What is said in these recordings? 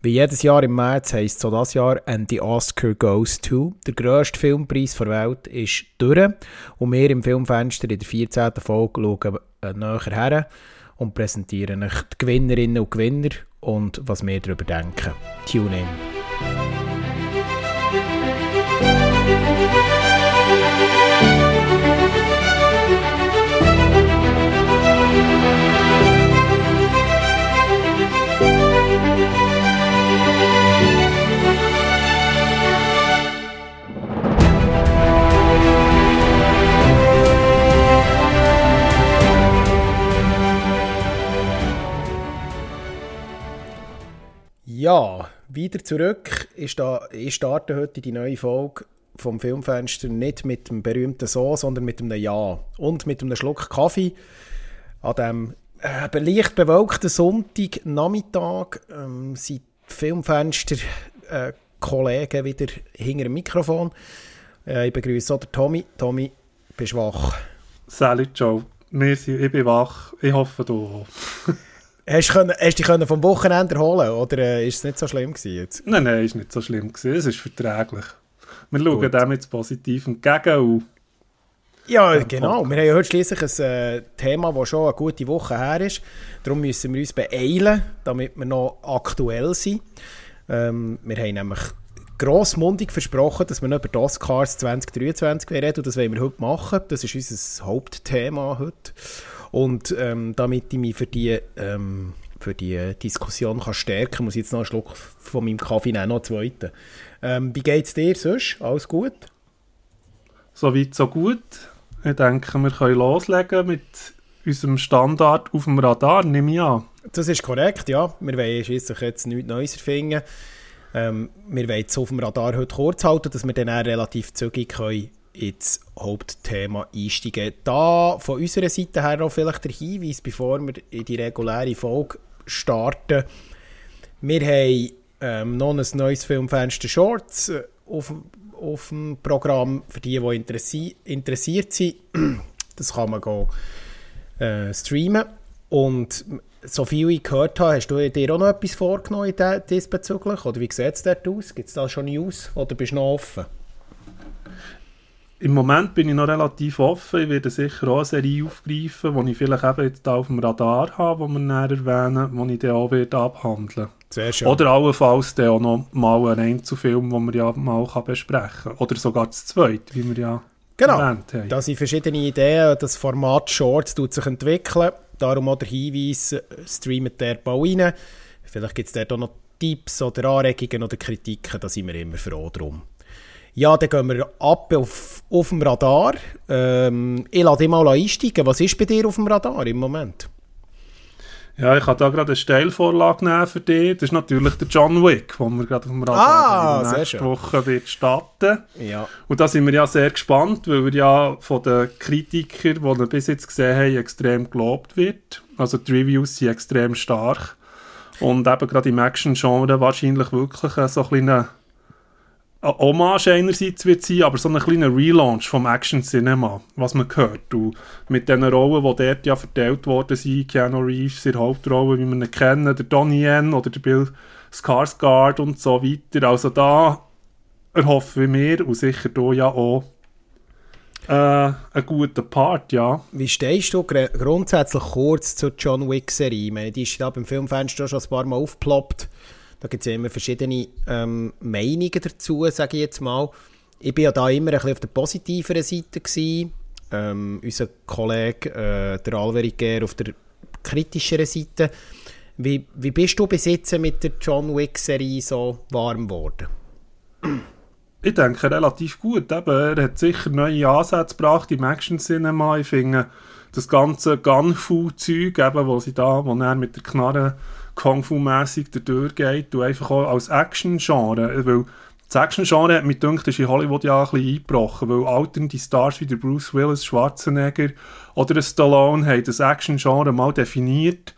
Wie jedes Jahr im März heisst so das Jahr «And the Oscar goes to». Der grösste Filmpreis der Welt ist durch und wir im Filmfenster in der 14. Folge schauen äh, näher her und präsentieren euch die Gewinnerinnen und Gewinner und was wir darüber denken. Tune in. Ja, wieder zurück. Ich, da, ich starte heute die neue Folge vom Filmfenster nicht mit dem berühmten So, sondern mit einem Ja und mit einem Schluck Kaffee an dem äh, leicht bewölkten Sonntagnachmittag ähm, sind die Filmfenster äh, wieder hinter dem Mikrofon. Äh, ich begrüße auch Tommy. Tommy, bist du wach? Salut, Joe. Ich bin wach. Ich hoffe, du auch. Hast du, hast dich vom Wochenende erholen oder äh, ist es nicht so schlimm gewesen jetzt? Nein, nein, es war nicht so schlimm. Gewesen. Es ist verträglich. Wir schauen Gut. dem jetzt positiv entgegen. Und ja, genau. Wir haben ja heute schließlich ein äh, Thema, das schon eine gute Woche her ist. Darum müssen wir uns beeilen, damit wir noch aktuell sind. Ähm, wir haben nämlich grossmundig versprochen, dass wir noch über die Oscars 2023 reden und das wollen wir heute machen. Das ist unser Hauptthema heute. Und ähm, damit ich mich für die, ähm, für die Diskussion kann stärken kann, muss ich jetzt noch einen Schluck von meinem Kaffee nehmen, noch einen zweiten. Ähm, wie geht es dir sonst? Alles gut? Soweit, so gut. Ich denke, wir können loslegen mit unserem Standard auf dem Radar, nehme ich an. Das ist korrekt, ja. Wir wollen schließlich jetzt nichts Neues erfinden. Ähm, wir wollen es auf dem Radar heute kurz halten, dass wir dann auch relativ zügig können ins Hauptthema einsteigen. Da von unserer Seite her auch vielleicht der Hinweis, bevor wir in die reguläre Folge starten. Wir haben ähm, noch ein neues Filmfenster Shorts äh, auf, auf dem Programm für die, die interessi interessiert sind. Das kann man go, äh, streamen. Und so viel ich gehört habe, hast du dir auch noch etwas vorgenommen diesbezüglich? Oder wie sieht es dort aus? Gibt es da schon News oder bist du noch offen? Im Moment bin ich noch relativ offen. Ich werde sicher auch eine Serie aufgreifen, die ich vielleicht eben jetzt auf dem Radar habe, die wir näher erwähnen, die ich dann auch werde abhandeln Sehr schön. Oder allenfalls dann auch noch mal einen Einzelfilm, den man ja mal besprechen kann. Oder sogar das zweite, wie wir ja genau. erwähnt haben. Da sind verschiedene Ideen. Das Format Shorts tut sich entwickeln. Darum auch der Hinweis, streamt der Bau rein. Vielleicht gibt es dort auch noch Tipps oder Anregungen oder Kritiken. Da sind wir immer froh drum. Ja, dann gehen wir ab auf, auf dem Radar. Ähm, ich lasse dich mal einsteigen. Was ist bei dir auf dem Radar im Moment? Ja, ich habe da gerade eine Steilvorlage nehmen für dich. Das ist natürlich der John Wick, den wir gerade auf dem Radar ah, in der nächsten Woche wird starten. Ja. Und da sind wir ja sehr gespannt, weil wir ja von den Kritikern, die wir bis jetzt gesehen haben, extrem gelobt wird. Also die Reviews sind extrem stark. Und eben gerade im Action-Genre wahrscheinlich wirklich so ein kleiner eine Hommage einerseits wird sein, aber so ein kleiner Relaunch vom Action Cinema, was man hört. Und mit den Rollen, die dort ja verteilt worden sind, Keanu Reeves in der Hauptrolle, wie wir ihn kennen, der Donnie Yen oder der Bill Skarsgård und so weiter. Also da erhoffen wir und sicher hier ja auch äh, einen guten Part, ja. Wie stehst du grundsätzlich kurz zur John Wick-Serie? Die ist da beim Filmfenster schon ein paar Mal aufgeploppt da gibt es ja immer verschiedene ähm, Meinungen dazu, sage ich jetzt mal. Ich war ja da immer ein bisschen auf der positiveren Seite. Gewesen. Ähm, unser Kollege, äh, der Alveriger, auf der kritischeren Seite. Wie, wie bist du bis jetzt mit der John Wick-Serie so warm geworden? Ich denke relativ gut. Eben, er hat sicher neue Ansätze gebracht im Action-Cinema. Ich finde das ganze Gunfu-Zeug, wo sie da, wo er mit der Knarre Kung-Fu-mässig durchgeht und einfach auch als Action-Genre, weil das Action-Genre hat mich gedacht, ist in Hollywood ja ein bisschen eingebrochen, weil alternde Stars wie der Bruce Willis, Schwarzenegger oder der Stallone haben das Action-Genre mal definiert.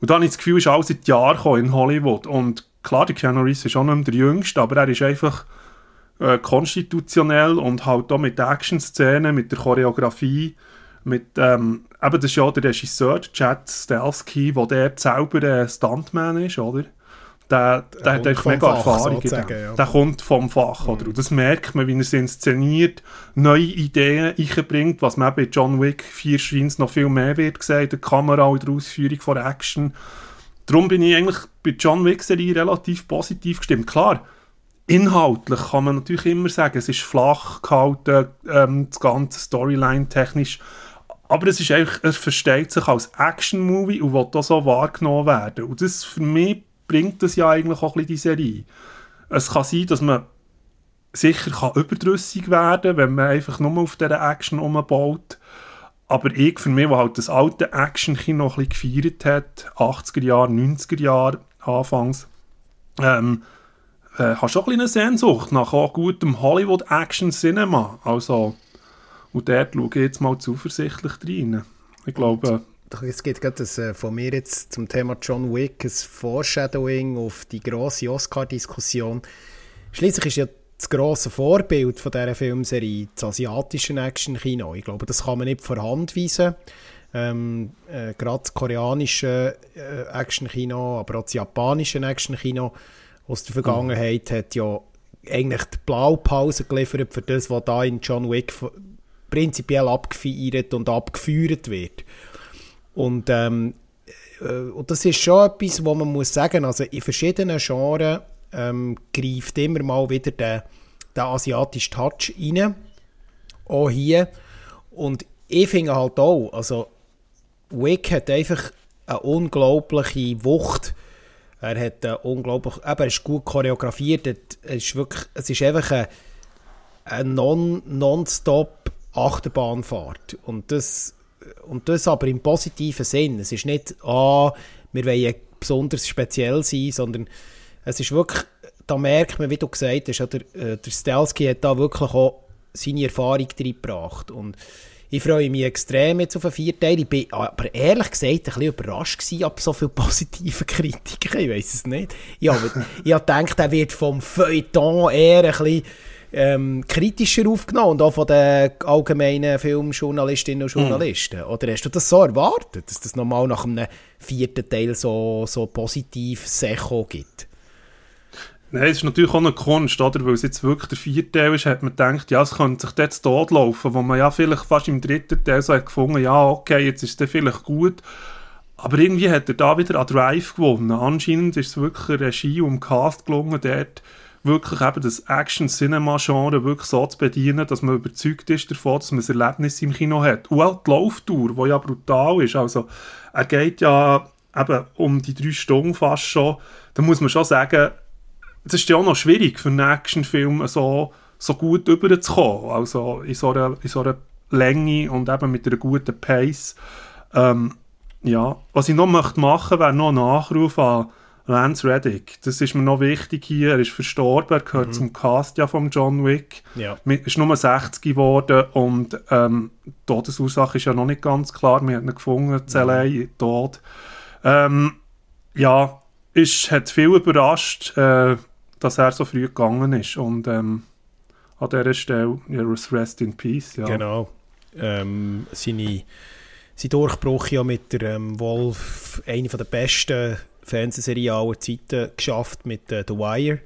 Und dann habe ich das Gefühl, ist alles seit Jahren in Hollywood. Und klar, der Keanu Reeves ist auch nicht mehr der Jüngste, aber er ist einfach äh, konstitutionell und halt auch mit der Action-Szene, mit der Choreografie mit, ähm, eben, das ist ja der Regisseur, Chad Stahelski, der der selber ein Stuntman ist, oder? der, der, der hat einfach mega Fach, Erfahrung. Ja. Der kommt vom Fach. Mhm. Oder? Und das merkt man, wie er es inszeniert, neue Ideen einbringt, was man bei John Wick 4 scheint noch viel mehr wird gesehen, der Kamera und der Ausführung von Action. Darum bin ich eigentlich bei John Wick-Serie relativ positiv gestimmt. Klar, inhaltlich kann man natürlich immer sagen, es ist flach gehalten, ähm, das ganze Storyline technisch. Aber es ist eigentlich, es versteht sich als Action-Movie und will da so wahrgenommen werden. Und das für mich bringt das ja eigentlich auch ein bisschen die Serie. Es kann sein, dass man sicher kann überdrüssig werden wenn man einfach nur auf dieser Action umbaut. Aber ich, für mich, der halt das alte Action-Kino ein bisschen gefeiert hat, 80er Jahre, 90er Jahre anfangs, ähm, äh, hast du auch ein eine Sehnsucht nach gutem Hollywood-Action-Cinema. Also, und dort schaue ich jetzt mal zuversichtlich rein. Ich glaube, es gibt gerade das, äh, von mir jetzt zum Thema John Wick ein Foreshadowing auf die grosse Oscar-Diskussion. Schließlich ist ja das grosse Vorbild von dieser Filmserie das asiatische Action-Kino. Ich glaube, das kann man nicht vorhandweisen. Ähm, äh, gerade das koreanische äh, Action-Kino, aber auch das japanische Action-Kino aus der Vergangenheit mhm. hat ja eigentlich die Blaupause geliefert für das, was da in John Wick prinzipiell abgefeiert und abgeführt wird. Und, ähm, äh, und das ist schon etwas, wo man muss sagen, also in verschiedenen Genres ähm, greift immer mal wieder der, der asiatische Touch rein. Auch hier. Und ich finde halt auch, also Wick hat einfach eine unglaubliche Wucht. Er hat eine unglaublich, eben, er ist gut choreografiert. Es ist wirklich, es ist einfach eine, eine non, non-stop Achterbahnfahrt. Und das und das aber im positiven Sinn. Es ist nicht, ah, wir wollen besonders speziell sein, sondern es ist wirklich, da merkt man, wie du gesagt hast, der, äh, der Stelski hat da wirklich auch seine Erfahrung reingebracht. Und ich freue mich extrem jetzt auf einen Vierteil. Ich bin aber ehrlich gesagt ein bisschen überrascht gewesen, ab so viel positive Kritiken. Ich weiß es nicht. Ich ich habe gedacht, er wird vom Feuilleton eher ein bisschen ähm, kritischer aufgenommen und auch von den allgemeinen Filmjournalistinnen und Journalisten? Mm. Oder hast du das so erwartet, dass das nochmal nach einem vierten Teil so, so positiv Secho gibt? Nein, es ist natürlich auch eine Kunst, oder? weil es jetzt wirklich der vierte Teil ist, hat man gedacht, ja, es könnte sich jetzt totlaufen, wo man ja vielleicht fast im dritten Teil so hat gefunden, ja, okay, jetzt ist es vielleicht gut, aber irgendwie hat er da wieder an Drive gewonnen. Anscheinend ist es wirklich ein Regie und Cast gelungen, dort wirklich eben das Action-Cinema-Genre wirklich so zu bedienen, dass man überzeugt ist davon, dass man ein Erlebnis im Kino hat. Und auch die Lauftour, die ja brutal ist. Also, er geht ja eben um die drei Stunden fast schon. Da muss man schon sagen, es ist ja auch noch schwierig für einen Actionfilm so, so gut überzukommen. Also in so, einer, in so einer Länge und eben mit einer guten Pace. Ähm, ja, was ich noch möchte machen, wäre noch ein Nachruf an Lance Reddick, das ist mir noch wichtig hier, er ist verstorben, er gehört mhm. zum Cast ja von John Wick, ja. ist nur 60 geworden und ähm, die Todesursache ist ja noch nicht ganz klar, wir haben ihn gefunden, mhm. tot. Ähm, ja, ist, hat viel überrascht, äh, dass er so früh gegangen ist und ähm, an dieser Stelle, ja, Rest in Peace. Ja. Genau, ähm, seine, sein Durchbruch ja mit der ähm, Wolf, eine der besten Fernsehserie aller Zeiten geschafft mit äh, The Wire,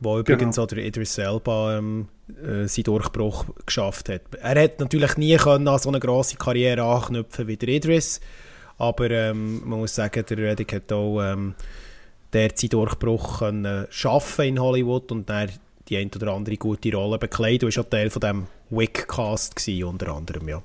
wo übrigens genau. auch der Idris Elba ähm, äh, seinen Durchbruch geschafft hat. Er hat natürlich nie können an so eine grosse Karriere anknüpfen wie der Idris, aber ähm, man muss sagen, der Reddick hat auch ähm, der seinen Durchbruch können schaffen in Hollywood und dann die ein oder andere gute Rolle bekleidet. Du warst auch Teil von dem Wick-Cast unter anderem, ja.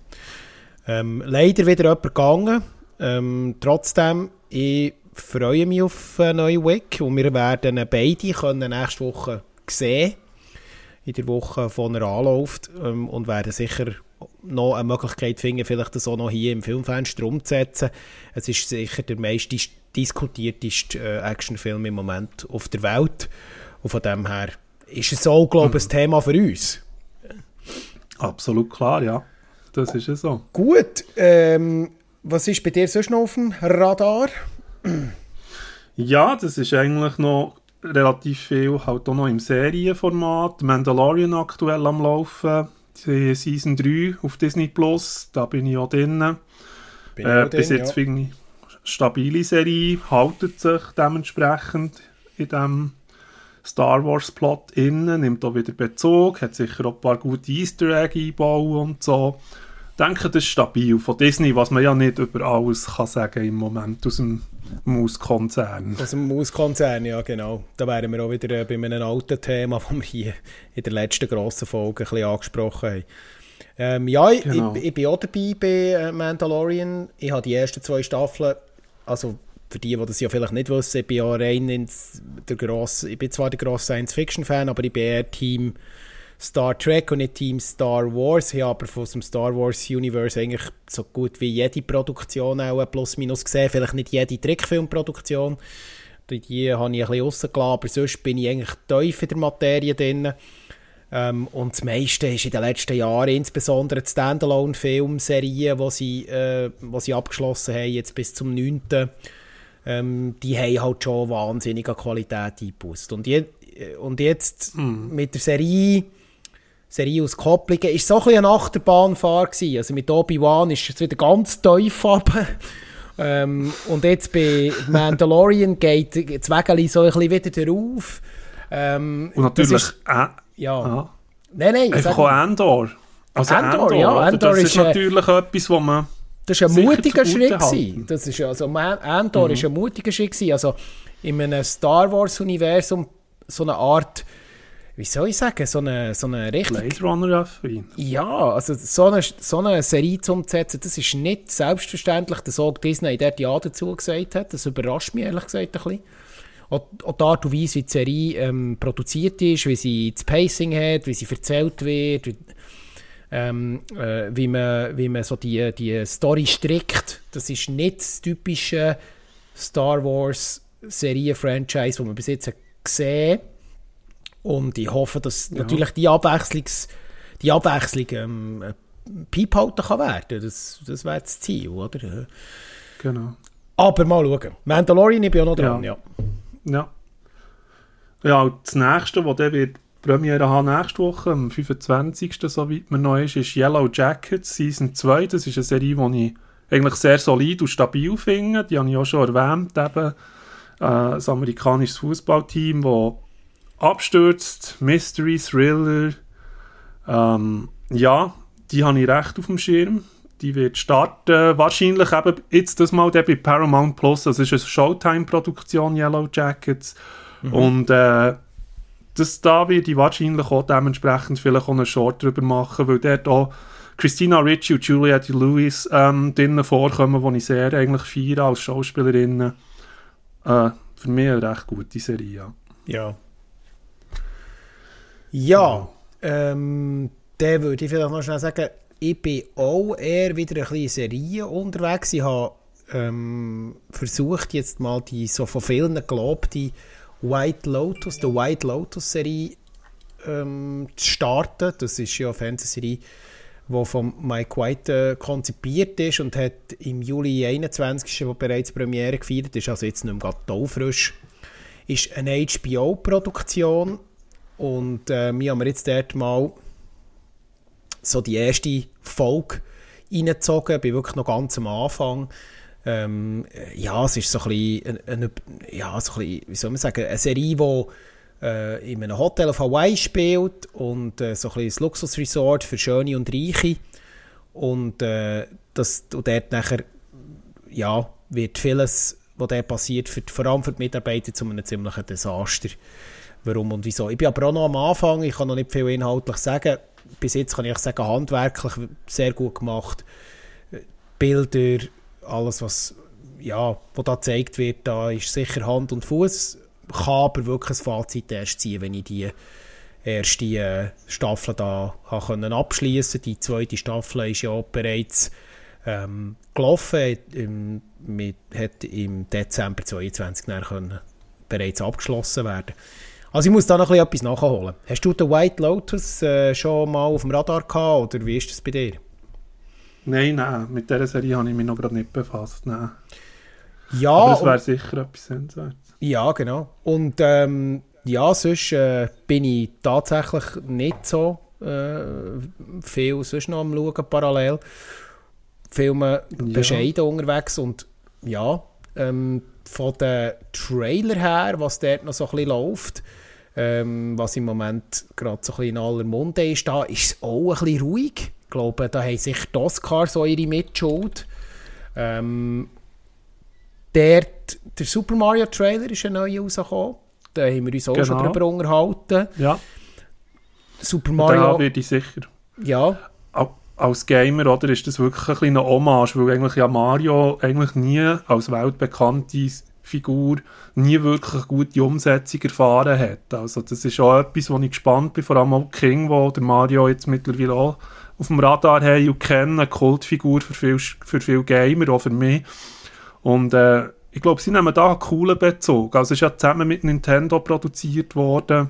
Ähm, leider wieder jemand gegangen. Ähm, trotzdem, ich freue mich auf einen neuen Wick und wir werden beide können nächste Woche sehen in der Woche, von er anläuft ähm, und werden sicher noch eine Möglichkeit finden, vielleicht das auch noch hier im Filmfenster umzusetzen. Es ist sicher der meist dis diskutierteste äh, Actionfilm im Moment auf der Welt und von dem her ist es auch, glaube ich, ein Thema für uns. Absolut klar, ja. Das ist es so. Gut, ähm, was ist bei dir sonst noch auf dem Radar? Ja, das ist eigentlich noch relativ viel, halt auch noch im Serienformat. Mandalorian aktuell am Laufen, die Season 3 auf Disney Plus, da bin ich auch drin. Bin äh, bis drin, jetzt ja. finde ich stabile Serie, haltet sich dementsprechend. in diesem Star Wars Plot innen, nimmt auch wieder Bezug, hat sicher auch ein paar gute Easter Egg einbauen und so. Ich denke, das ist stabil von Disney, was man ja nicht über alles kann sagen im Moment aus dem Mauskonzern. Aus dem Mauskonzern, ja genau. Da wären wir auch wieder äh, bei einem alten Thema, das wir hier in der letzten grossen Folge ein bisschen angesprochen haben. Ähm, ja, genau. ich, ich, bin auch dabei bei äh, Mandalorian. Ich habe die ersten zwei Staffeln, also für die, die das ja vielleicht nicht wissen, ich bin ja rein ins, der grosse, ich bin zwar der grosse Science-Fiction-Fan, aber ich bin eher Team Star Trek und nicht Team Star Wars. Ich habe aber von dem Star Wars Universe eigentlich so gut wie jede Produktion auch plus minus gesehen, vielleicht nicht jede Trickfilmproduktion. Die, die habe ich ein bisschen rausgelassen, aber sonst bin ich eigentlich tief in der Materie drin. Ähm, und das meiste ist in den letzten Jahren, insbesondere die Standalone-Filmserien, die sie, äh, sie abgeschlossen haben, jetzt bis zum 9., ähm, die haben halt schon wahnsinnige Qualität eingebaut. Und, je, und jetzt mm. mit der Serie, Serie aus Kopplungen, ist so ein bisschen eine Achterbahnfahrt gewesen. Also mit Obi-Wan ist es wieder ganz tief ähm, und jetzt bei Mandalorian geht das Wägeli so ein bisschen wieder darauf. Ähm, und natürlich ist, äh, ja. Ah. Nein, nein. Einfach auch Endor. Also Endor, Endor ja. Endor das ist, ist natürlich äh, etwas, wo man das war ein mutiger Schritt. Das ist, also, Endor mhm. ein mutiger Schritt. Also, in einem Star Wars-Universum so eine Art, wie soll ich sagen, so eine, so eine richtig... Blade Runner affin. Ja, also so eine, so eine Serie umzusetzen, das ist nicht selbstverständlich, dass auch Disney dort Ja dazu gesagt hat. Das überrascht mich ehrlich gesagt ein bisschen. Auch, auch die Art und Weise, wie die Serie ähm, produziert ist, wie sie das Pacing hat, wie sie erzählt wird, wie, ähm, äh, wie, man, wie man so die, die Story strickt. Das ist nicht das typische Star Wars Serie-Franchise, das man bis jetzt gesehen Und ich hoffe, dass ja. natürlich die, Abwechslungs, die Abwechslung ähm, Piep halten kann werden. Das, das wäre das Ziel, oder? Genau. Aber mal schauen. Mandalorian, ich bin auch noch dran, ja. ja. Ja. Ja, das nächste, das dann wird Premiere haben nächste Woche, am 25. soweit man noch ist, ist Yellow Jackets Season 2. Das ist eine Serie, die ich eigentlich sehr solid und stabil finde. Die habe ich auch schon erwähnt. Eben, äh, das amerikanische Fußballteam, das abstürzt, Mystery, Thriller. Ähm, ja, die habe ich recht auf dem Schirm. Die wird starten, wahrscheinlich eben jetzt das mal bei Paramount Plus. Das ist eine Showtime-Produktion, Yellow Jackets. Mhm. Und äh, das, da werde ich wahrscheinlich auch dementsprechend vielleicht auch einen Short drüber machen, weil dort auch Christina Ricci und Juliette Lewis ähm, drinnen vorkommen, die ich sehr eigentlich feiere als Schauspielerinnen. Äh, für mich eine recht gute Serie, ja. Ja. Ja, ähm, dann würde ich vielleicht noch schnell sagen, ich bin auch eher wieder ein bisschen Serien unterwegs. Ich habe ähm, versucht, jetzt mal die so von vielen gelobte White Lotus, die White Lotus Serie ähm, zu starten. Das ist ja eine Fernsehserie, die von Mike White äh, konzipiert ist und hat im Juli 21. wo bereits Premiere gefeiert ist, also jetzt nicht mehr ganz frisch, ist eine HBO-Produktion und äh, wir haben jetzt dort mal so die erste Folge reingezogen, bin wirklich noch ganz am Anfang. Ähm, ja, es ist so ein bisschen, eine, ja, so ein bisschen, wie soll man sagen, eine Serie, die äh, in einem Hotel auf Hawaii spielt und äh, so ein bisschen das Luxusresort für Schöne und Reiche. Und, äh, das, und dort nachher, ja, wird vieles, was dort passiert, für, vor allem für die Mitarbeiter zu einem ziemlichen Desaster. Warum und wieso. Ich bin aber auch noch am Anfang, ich kann noch nicht viel inhaltlich sagen. Bis jetzt kann ich sagen, handwerklich sehr gut gemacht. Bilder, alles, was, ja, was da gezeigt wird, da ist sicher Hand und Fuß. Kann aber wirklich ein Fazit erst ziehen, wenn ich die erste äh, Staffel da können abschließen. Die zweite Staffel ist ja bereits ähm, gelaufen, im, mit, hat im Dezember 2022 können bereits abgeschlossen werden. Also ich muss da noch etwas nachholen. Hast du den White Lotus äh, schon mal auf dem Radar gehabt oder wie ist das bei dir? Nein, nein, mit dieser Serie habe ich mich noch gerade nicht befasst. Nein. Ja. Aber das wäre sicher etwas Sehenswertes. Ja, genau. Und ähm, ja, sonst äh, bin ich tatsächlich nicht so äh, viel sonst noch am Schauen parallel. Filme bescheiden ja. unterwegs und ja, ähm, von den Trailer her, was dort noch so ein bisschen läuft, ähm, was im Moment gerade so ein bisschen in aller Munde ist, da ist es auch ein bisschen ruhig. Ich glaube, da haben sich die Oscars so ihre Mitschuld. Ähm, der, der Super Mario Trailer ist ein neuer rausgekommen. Da haben wir uns auch genau. schon darüber unterhalten. Ja. Super Mario. Da werde ich sicher. Ja. Als Gamer oder, ist das wirklich ein kleiner Hommage, weil eigentlich ja Mario eigentlich nie als weltbekannte Figur nie wirklich gute Umsetzung erfahren hat. Also das ist auch etwas, wo ich gespannt bin, vor allem auch King, wo der Mario jetzt mittlerweile auch auf dem Radar haben und kennen, eine Kultfigur für viele für viel Gamer, auch für mich. Und äh, ich glaube, sie nehmen da einen coolen Bezug. Also es ist ja zusammen mit Nintendo produziert worden,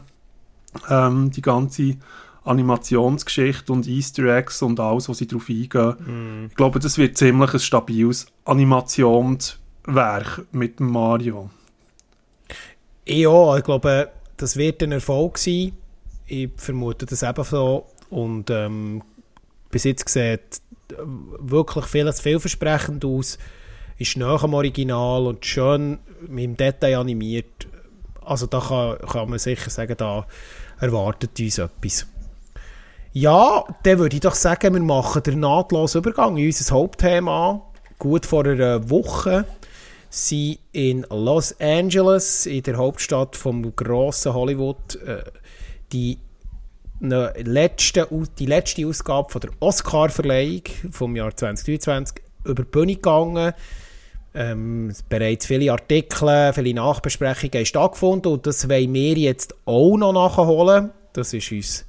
ähm, die ganze Animationsgeschichte und Easter Eggs und alles, was sie darauf eingehen. Mm. Ich glaube, das wird ziemlich ein stabiles Animationswerk mit Mario. Ja, ich glaube, das wird ein Erfolg sein. Ich vermute das ebenso. Und ähm, bis jetzt sieht wirklich vieles vielversprechend aus. Ist nah am Original und schön mit dem Detail animiert. Also da kann, kann man sicher sagen, da erwartet uns etwas. Ja, dann würde ich doch sagen, wir machen den nahtlosen Übergang in unser Hauptthema. Gut vor einer Woche sind in Los Angeles, in der Hauptstadt vom grossen Hollywood, äh, die, ne, letzte, die letzte Ausgabe von der Oscar-Verleihung vom Jahr 2023 über die Bühne gegangen. Ähm, bereits viele Artikel, viele Nachbesprechungen haben stattgefunden und das wollen wir jetzt auch noch nachholen. Das ist uns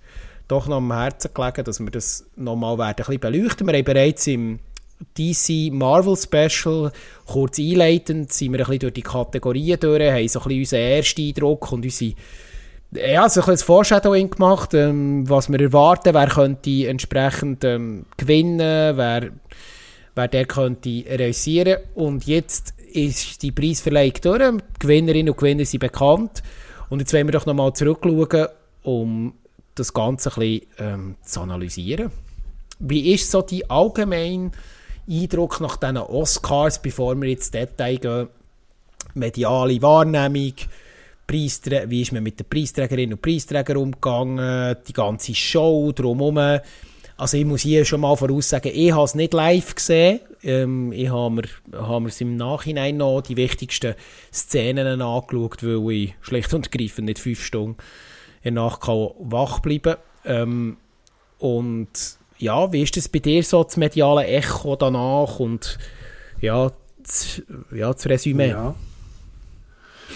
doch noch am Herzen gelegen, dass wir das nochmal werden ein bisschen beleuchten. Wir haben bereits im DC Marvel Special. Kurz einleitend sind wir ein bisschen durch die Kategorien durch, haben so ein bisschen unseren ersten Eindruck und unsere ja, so ein bisschen Foreshadowing gemacht, ähm, was wir erwarten, wer könnte entsprechend ähm, gewinnen, wer, wer der könnte realisieren. Und jetzt ist die Preisverleihung durch, die Gewinnerinnen und Gewinner sind bekannt. Und jetzt wollen wir doch nochmal zurückschauen, um das Ganze ein bisschen ähm, zu analysieren. Wie ist so die allgemeine Eindruck nach diesen Oscars, bevor wir ins Detail gehen? Mediale Wahrnehmung, Preistra wie ist man mit den Preisträgerinnen und Preisträgern umgegangen, die ganze Show drumherum. Also ich muss hier schon mal voraussagen, ich habe es nicht live gesehen. Ähm, ich habe mir, hab mir im Nachhinein noch die wichtigsten Szenen angeschaut, weil ich schlicht und ergreifend nicht fünf Stunden kann wach bleiben ähm, Und ja, wie ist das bei dir so, das mediale Echo danach und ja, das, ja, das Resümee? Ja.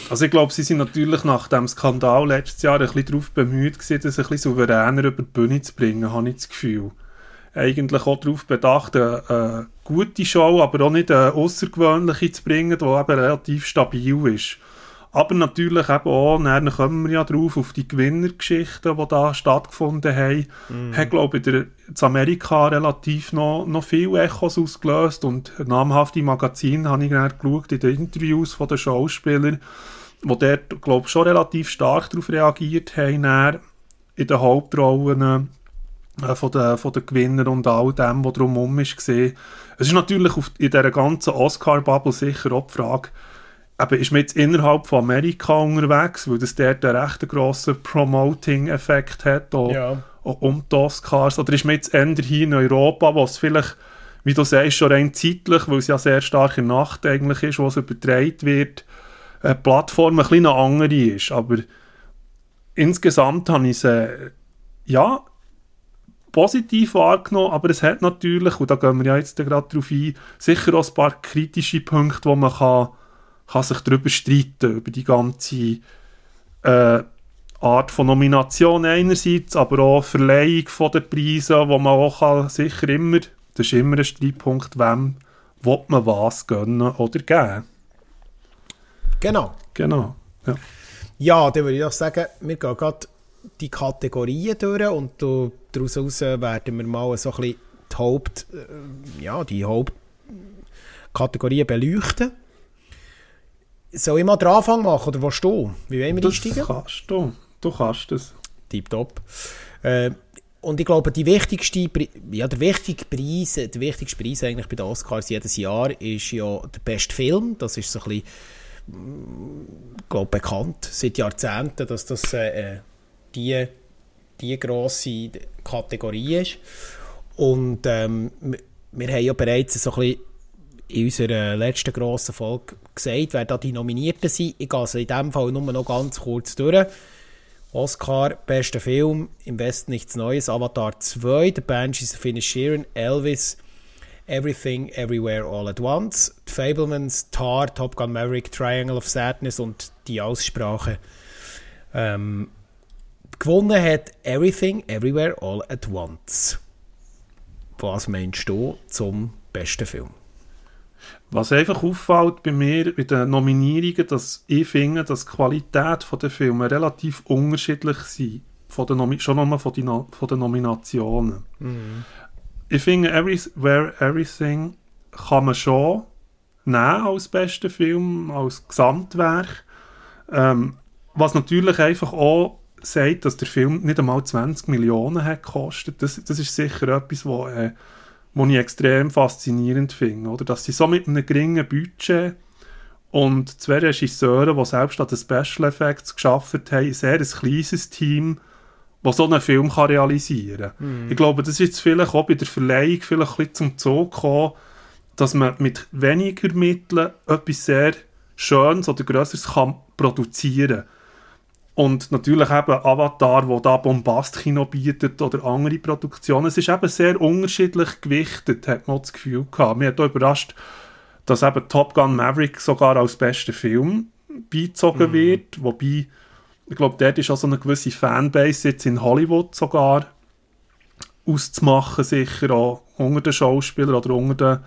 Also ich glaube, sie sind natürlich nach dem Skandal letztes Jahr ein bisschen darauf bemüht gewesen, das ein bisschen souveräner über die Bühne zu bringen, habe ich das Gefühl. Eigentlich auch darauf bedacht, eine, eine gute Show, aber auch nicht eine außergewöhnliche zu bringen, die eben relativ stabil ist. Aber natürlich eben auch, dann kommen wir ja drauf, auf die Gewinnergeschichten, die da stattgefunden haben. Mhm. Hat, glaube ich, in Amerika relativ noch, noch viele Echos ausgelöst und namhafte Magazine habe ich dann geschaut in den Interviews von den Schauspielern, die dort, glaube ich, schon relativ stark darauf reagiert haben, dann in den Hauptrollen äh, von den, von den Gewinnern und all dem, was drumherum gesehen. Es ist natürlich auf, in dieser ganzen Oscar-Bubble sicher auch die Frage, eben, ist man jetzt innerhalb von Amerika unterwegs, weil das dort einen recht grossen Promoting-Effekt hat, auch, ja. auch um die Oscars, oder ist man jetzt eher hier in Europa, wo es vielleicht, wie du sagst, schon rein zeitlich, weil es ja sehr stark in Nacht eigentlich ist, wo es übertragen wird, eine Plattform ein bisschen eine andere ist, aber insgesamt habe ich es, äh, ja, positiv wahrgenommen, aber es hat natürlich, und da gehen wir ja jetzt gerade drauf ein, sicher auch ein paar kritische Punkte, wo man kann kann sich darüber streiten, über die ganze äh, Art von Nomination einerseits, aber auch Verleihung von den Preisen, wo man auch kann, sicher immer, das ist immer ein Streitpunkt, wem will man was gönnen oder geben. Genau. Genau, ja. Ja, dann würde ich auch sagen, wir gehen gerade die Kategorien durch und daraus werden wir mal so ein bisschen die Haupt, äh, ja, die Hauptkategorien beleuchten. Soll ich mal den Anfang machen oder willst du? Wie wollen wir das einsteigen? kannst du. Du kannst es. Tipptopp. Äh, und ich glaube, die wichtigste, ja, der wichtigste Preis, der wichtigste Preis eigentlich bei den Oscars jedes Jahr ist ja der beste Film. Das ist so ein bisschen glaub, bekannt seit Jahrzehnten, dass das äh, die, die grosse Kategorie ist. Und ähm, wir haben ja bereits so ein bisschen in unserer letzten grossen Folge gesagt, wer da die Nominierten sind. Ich gehe also in diesem Fall nur noch ganz kurz durch. Oscar, bester Film, im Westen nichts Neues, Avatar 2, The Banshees of Inisherin, Elvis, Everything, Everywhere, All at Once, The Fablemans, Tar, Top Gun Maverick, Triangle of Sadness und die Aussprache. Ähm, gewonnen hat Everything, Everywhere, All at Once. Was meinst du zum besten Film? Was einfach auffällt bei mir bei den Nominierungen, dass ich finde, dass die Qualität der Filme relativ unterschiedlich sind. Von den schon nochmal von, von den Nominationen. Mhm. Ich finde, Everywhere Everything kann man schon nehmen als besten Film, als Gesamtwerk. Ähm, was natürlich einfach auch sagt, dass der Film nicht einmal 20 Millionen hat gekostet. Das, das ist sicher etwas, was äh, was ich extrem faszinierend finde. Oder? Dass sie so mit einem geringen Budget und zwei Regisseure, die selbst an den Special Effects geschafft haben, sehr ein kleines Team, das so einen Film kann realisieren kann. Mm. Ich glaube, das ist jetzt vielleicht auch bei der Verleihung vielleicht ein bisschen zum Zug gekommen, dass man mit weniger Mitteln etwas sehr Schönes oder Größeres kann produzieren kann. Und natürlich eben Avatar, wo da Bombast-Kino bietet oder andere Produktionen. Es ist eben sehr unterschiedlich gewichtet, hat man das Gefühl gehabt. Mir hat auch überrascht, dass eben Top Gun Maverick sogar als bester Film beizogen mm. wird. Wobei, ich glaube, dort ist auch so eine gewisse Fanbase jetzt in Hollywood sogar auszumachen, sicher auch unter den Schauspielern oder unter den,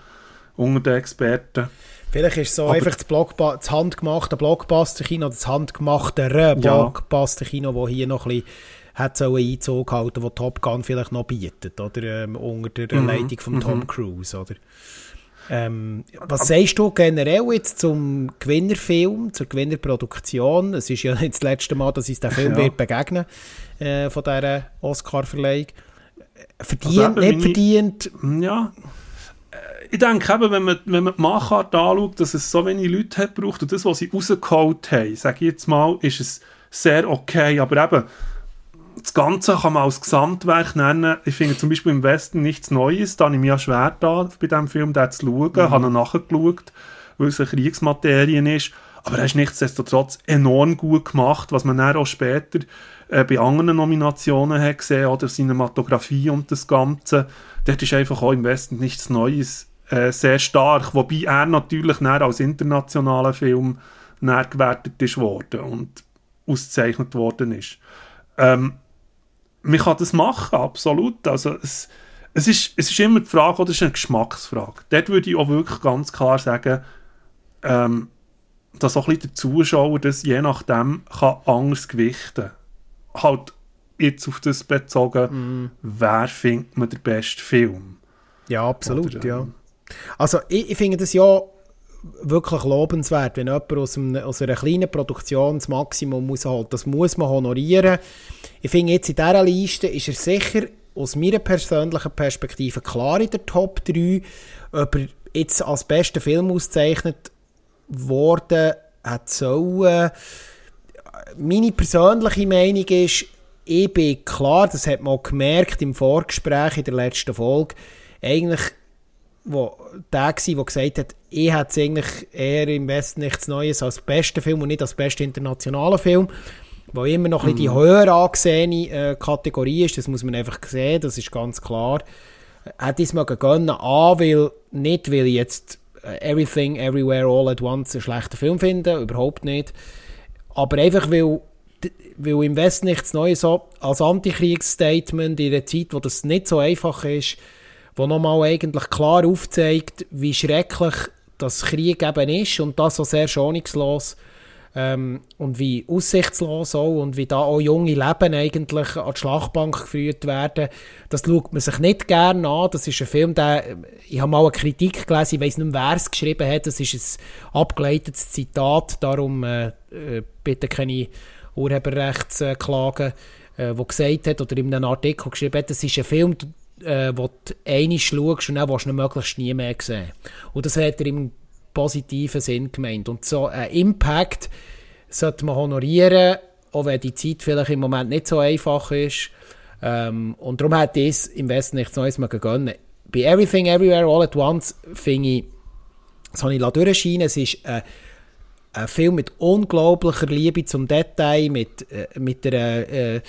unter den Experten. Vielleicht ist es so aber einfach das, Blockba das handgemachte Blockbuster-Kino, das handgemachte Blockbuster-Kino, das hier noch ein bisschen hat so einen Einzug halten, wo Top Gun vielleicht noch bietet, oder ähm, unter der mhm. Leitung von Tom mhm. Cruise, oder? Ähm, was sagst du generell jetzt zum Gewinnerfilm, zur Gewinnerproduktion? Es ist ja nicht das letzte Mal, dass uns der Film ja. wird begegnen äh, von dieser Oscar-Verleihung. Verdient, also nicht verdient? Ja, ich denke eben, wenn man, wenn man die Machart anschaut, dass es so wenig Leute hat braucht und das, was sie rausgeholt haben, sage ich jetzt mal, ist es sehr okay. Aber eben, das Ganze kann man als Gesamtwerk nennen. Ich finde zum Beispiel im Westen nichts Neues. Da habe ich mich ja schwer da, bei diesem Film den zu schauen. Mhm. habe nachgeschaut, weil es eine Kriegsmaterien ist. Aber er ist nichtsdestotrotz enorm gut gemacht, was man dann auch später äh, bei anderen Nominationen hat gesehen, oder Cinematografie und das Ganze. Dort ist einfach auch im Westen nichts Neues äh, sehr stark, wobei er natürlich als internationaler Film gewertet ist worden und ausgezeichnet worden ist. Ähm, man kann das machen, absolut. Also es, es, ist, es ist immer die Frage, oder es ist eine Geschmacksfrage. Dort würde ich auch wirklich ganz klar sagen, ähm, dass auch ein bisschen der Zuschauer das je nachdem kann anders gewichten Halt jetzt auf das bezogen, mm. wer findet man den besten Film? Ja, absolut, oder, ähm, ja. Also ich, ich finde das ja wirklich lobenswert, wenn jemand aus, einem, aus einer kleinen Produktion das Maximum muss holen. Das muss man honorieren. Ich finde jetzt in dieser Liste ist er sicher aus meiner persönlichen Perspektive klar in der Top 3. Ob er jetzt als bester Film ausgezeichnet worden hat sollen. Meine persönliche Meinung ist, ich bin klar, das hat man auch gemerkt im Vorgespräch in der letzten Folge, eigentlich wo der war, der gesagt hat, ich hätte eigentlich eher im Westen nichts Neues als besten Film und nicht als besten internationalen Film, wo immer noch ein die mhm. höher angesehene äh, Kategorie ist, das muss man einfach sehen, das ist ganz klar. Hätte ich es mal gönnen, A, weil, nicht weil ich jetzt äh, Everything, Everywhere, All at Once einen schlechten Film finde, überhaupt nicht, aber einfach weil weil im Westen nichts Neues als Antikriegsstatement in einer Zeit, wo das nicht so einfach ist, wo nochmal eigentlich klar aufzeigt, wie schrecklich das Krieg eben ist und das so sehr schonungslos ähm, und wie aussichtslos auch und wie da auch junge Leben eigentlich an die Schlachtbank geführt werden. Das schaut man sich nicht gerne an. Das ist ein Film, der, ich habe mal eine Kritik gelesen, ich weiß nicht mehr, wer es geschrieben hat, das ist ein abgeleitetes Zitat, darum äh, äh bitte keine Urheberrechtsklagen, äh, wo gesagt hat oder in einem Artikel geschrieben hat, das ist ein Film, äh, wo du einmal schaust und dann willst du ihn möglichst nie mehr sehen. Und das hat er im positiven Sinn gemeint. Und so ein Impact sollte man honorieren, auch wenn die Zeit vielleicht im Moment nicht so einfach ist. Ähm, und darum hat das im Westen nichts Neues mehr gegönnt. Bei Everything Everywhere All at Once finde ich, das habe ich durchscheinen es ist ein, ein Film mit unglaublicher Liebe zum Detail, mit, äh, mit einer, äh,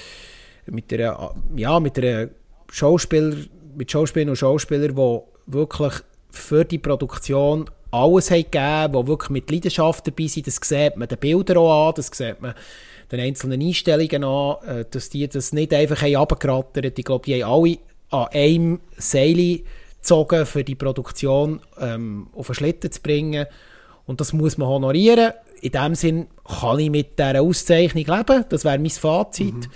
mit einer, ja, mit einer Schauspieler, mit Schauspielern und Schauspielern, die wirklich für die Produktion alles haben gegeben, die wirklich mit Leidenschaft dabei sind. Das sieht man den Bildern auch an, das sieht man den einzelnen Einstellungen an, äh, dass die das nicht einfach runtergerattert haben. Ich glaube, die haben alle an einem Seil gezogen, für die Produktion ähm, auf den Schlitten zu bringen. Und das muss man honorieren. In dem Sinn kann ich mit dieser Auszeichnung leben. Das wäre mein Fazit. Mhm.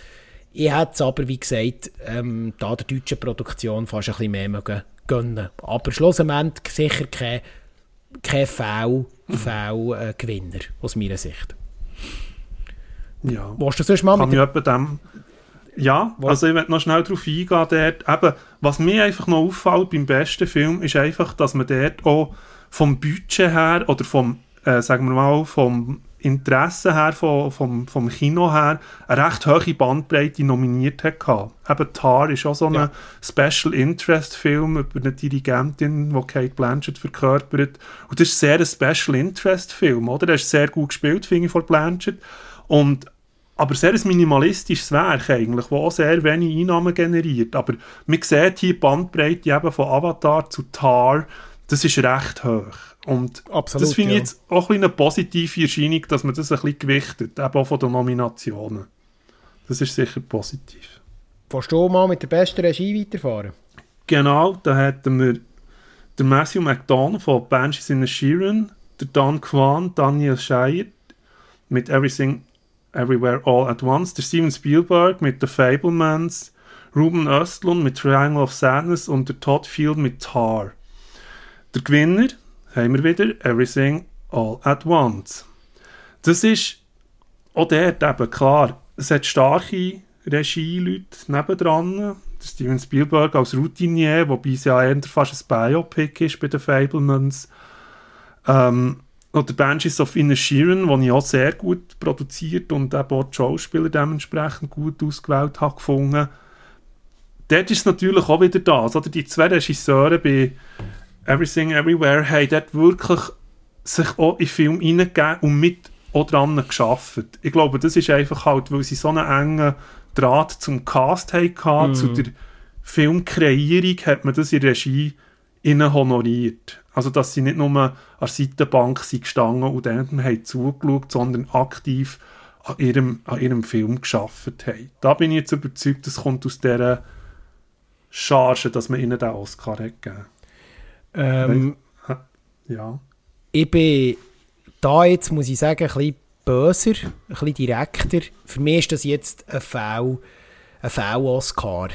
Ich hätte es aber, wie gesagt, ähm, da der deutschen Produktion fast ein bisschen mehr mögen gönnen. Aber schlussendlich sicher kein, kein V-Gewinner, mhm. aus meiner Sicht. Ja. Willst du sonst mal Kann mit dem ja, also ich möchte noch schnell darauf eingehen, dort, eben, was mir einfach noch auffällt beim besten Film, ist einfach, dass man dort auch vom Budget her oder vom, äh, sagen wir mal, vom Interesse her, vom, vom, vom Kino her, eine recht hohe Bandbreite nominiert hat. Eben Tar ist auch so ein ja. Special Interest Film über eine Dirigentin, die Kate Blanchett verkörpert. Und das ist sehr ein Special Interest Film, oder? Der ist sehr gut gespielt, finde ich, von Blanchett. Und aber sehr ein minimalistisches Werk eigentlich, das auch sehr wenig Einnahmen generiert. Aber man sieht hier die Bandbreite eben von Avatar zu Tar, das ist recht hoch. Und Absolut, das finde ich ja. jetzt auch eine positive Erscheinung, dass man das ein bisschen gewichtet, eben auch von den Nominationen. Das ist sicher positiv. Willst du mal mit der besten Regie weiterfahren? Genau, da hätten wir den Matthew McDonald von Banshees in the Sheeran, der Dan Kwan, Daniel Scheier mit Everything Everywhere All at Once, der Steven Spielberg mit The Fablemans, Ruben Östlund mit Triangle of Sadness und der Todd Field mit Tar. Der Gewinner haben wir wieder Everything All at Once. Das ist auch dort eben klar, es hat starke Regieleute nebendran. Steven Spielberg als Routinier, wobei es ja eher fast ein Biopic ist bei den Fablemans. Ähm, oder Banshees of Inisherin, die ich auch sehr gut produziert und eben auch die Schauspieler dementsprechend gut ausgewählt habe gefunden. Dort ist es natürlich auch wieder das, oder? Die zwei Regisseure bei Everything Everywhere haben dort wirklich sich auch in den Film hineingegeben und mit auch dran geschafft. Ich glaube, das ist einfach halt, weil sie so einen engen Draht zum Cast hatten, mm. zu der Filmkreierung, hat man das in Regie innen honoriert. Also, dass sie nicht nur an der Seitenbank sind gestanden und dann haben zugeschaut, sondern aktiv an ihrem, an ihrem Film geschafft haben. Da bin ich jetzt überzeugt, das kommt aus dieser Charge, dass man ihnen den Oscar hat gegeben. Ähm, ja. Ich bin da jetzt, muss ich sagen, ein bisschen böser, ein bisschen direkter. Für mich ist das jetzt ein V, ein V-Oscar.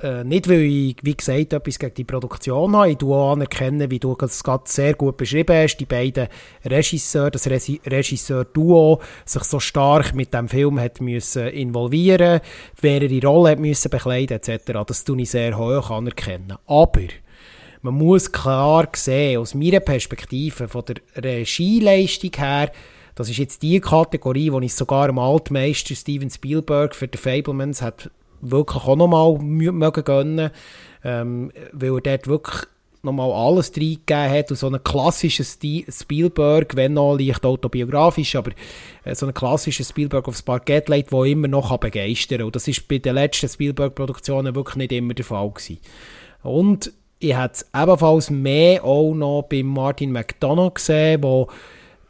Äh, nicht, weil ich, wie gesagt, etwas gegen die Produktion habe. Ich anerkenne, wie du das gerade sehr gut beschrieben hast, die beiden Regisseure, das Regisseur-Duo sich so stark mit dem Film hat müssen involvieren, mehrere Rollen hat müssen bekleiden etc. Das tue ich sehr hoch anerkennen. Aber man muss klar sehen, aus meiner Perspektive, von der Regieleistung her, das ist jetzt die Kategorie, wo ich sogar dem Altmeister Steven Spielberg für die Fablemans hat wirklich auch nochmal mögen gönnen, ähm, weil er dort wirklich nochmal alles reingegeben hat und so einen klassischen Spielberg, wenn noch leicht autobiografisch, aber äh, so einen klassischen Spielberg aufs Parkett legt, der immer noch begeistern kann. Und das ist bei den letzten Spielberg-Produktionen wirklich nicht immer der Fall gewesen. Und ich habe es ebenfalls mehr auch noch bei Martin McDonough gesehen, wo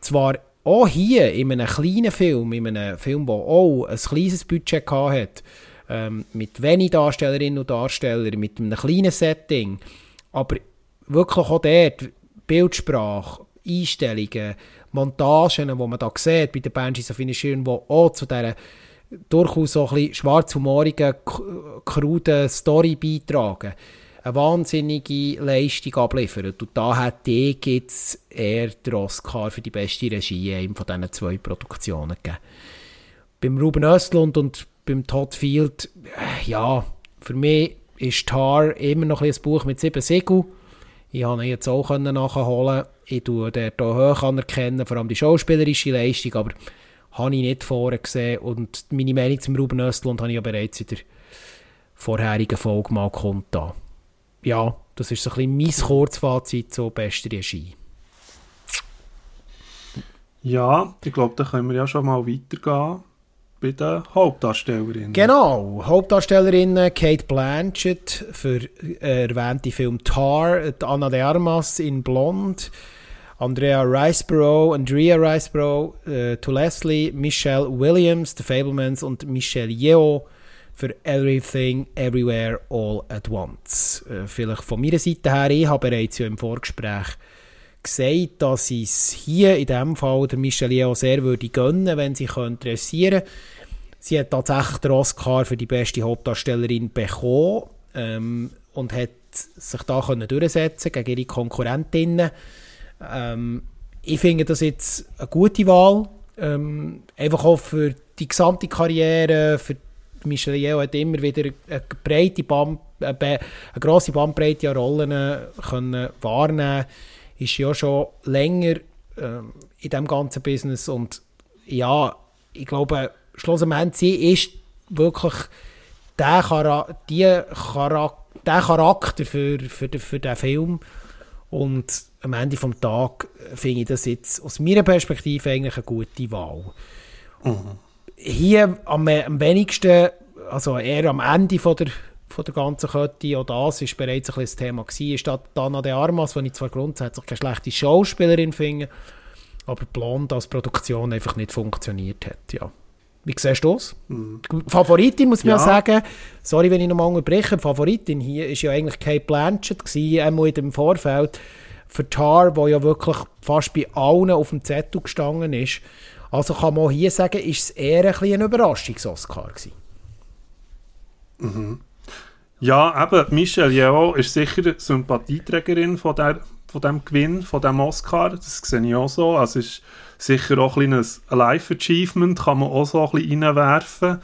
zwar auch hier in einem kleinen Film, in einem Film, der auch ein kleines Budget hatte, ähm, mit wenig Darstellerinnen und Darstellern, mit einem kleinen Setting, aber wirklich auch dort Bildsprache, Einstellungen, Montagen, die man da sieht bei den Banshees of Inisherin, die auch zu dieser durchaus so ein bisschen schwarzhumorigen, kruden Story beitragen eine wahnsinnige Leistung abliefert. Und da hat die jetzt eher den Oscar für die beste Regie in von diesen zwei Produktionen gegeben. Beim Ruben Östlund und beim Todd Field, äh, ja, für mich ist Tar immer noch ein, Buch mit sieben Segeln. Ich konnte ihn jetzt auch nachholen. Ich tue dort hoch anerkennen, vor allem die schauspielerische Leistung, aber habe ich nicht vorher gesehen. Und meine Meinung zum Ruben Östlund habe ich ja bereits in der vorherigen Folge mal kundgetan. Ja, das ist so ein bisschen mein Kurzfazit zur besten Regie. Ja, ich glaube, da können wir ja schon mal weitergehen bei den Hauptdarstellerinnen. Genau, Hauptdarstellerinnen Kate Blanchett für äh, erwähnte Film Tar, Anna de Armas in Blond, Andrea Riceborough, Andrea Riceborough, äh, to Leslie, Michelle Williams, The Fablemans und Michelle Yeoh für Everything, Everywhere, All at Once. Äh, vielleicht von meiner Seite her, ich habe bereits ja im Vorgespräch gesagt, dass ich es hier in diesem Fall der Michelle Yeoh sehr würde gönnen, wenn sie interessieren könnte. Sie hat tatsächlich den Oscar für die beste Hauptdarstellerin bekommen ähm, und hat sich da können durchsetzen gegen ihre Konkurrentinnen. Ähm, ich finde das jetzt eine gute Wahl. Ähm, einfach auch für die gesamte Karriere. Für Michelle Yeoh hat immer wieder eine breite Band, eine, grosse Bandbreite an Rollen können wahrnehmen Ist ja schon länger ähm, in diesem ganzen Business. Und ja, ich glaube, schlussendlich sie ist wirklich der, Chara die Chara der Charakter für, für, für den Film. Und am Ende des Tages finde ich das jetzt aus meiner Perspektive eigentlich eine gute Wahl. Mhm. Hier am, am wenigsten, also eher am Ende von der, von der ganzen Kette, auch das ist bereits ein das Thema gewesen, ist Dana de Armas, die ich zwar grundsätzlich keine schlechte Schauspielerin finde, aber Blond als Produktion einfach nicht funktioniert hat, ja. Wie siehst du das? Mhm. Favoritin muss man ja. sagen, sorry, wenn ich nochmal unterbreche, Favoritin hier ist ja eigentlich Kate Blanchett gewesen, einmal in dem Vorfeld für Tar, wo ja wirklich fast bei allen auf dem Zettel gestanden ist. Also kann man hier sagen, ist es eher ein, ein Überraschungs-Oscar gewesen. Mhm. Ja, eben, Michelle Yeoh ist sicher Sympathieträgerin von, der, von dem Gewinn, von dem Oscar. Das sehe ich auch so. Also ist sicher auch ein, ein Life-Achievement, kann man auch so ein bisschen reinwerfen.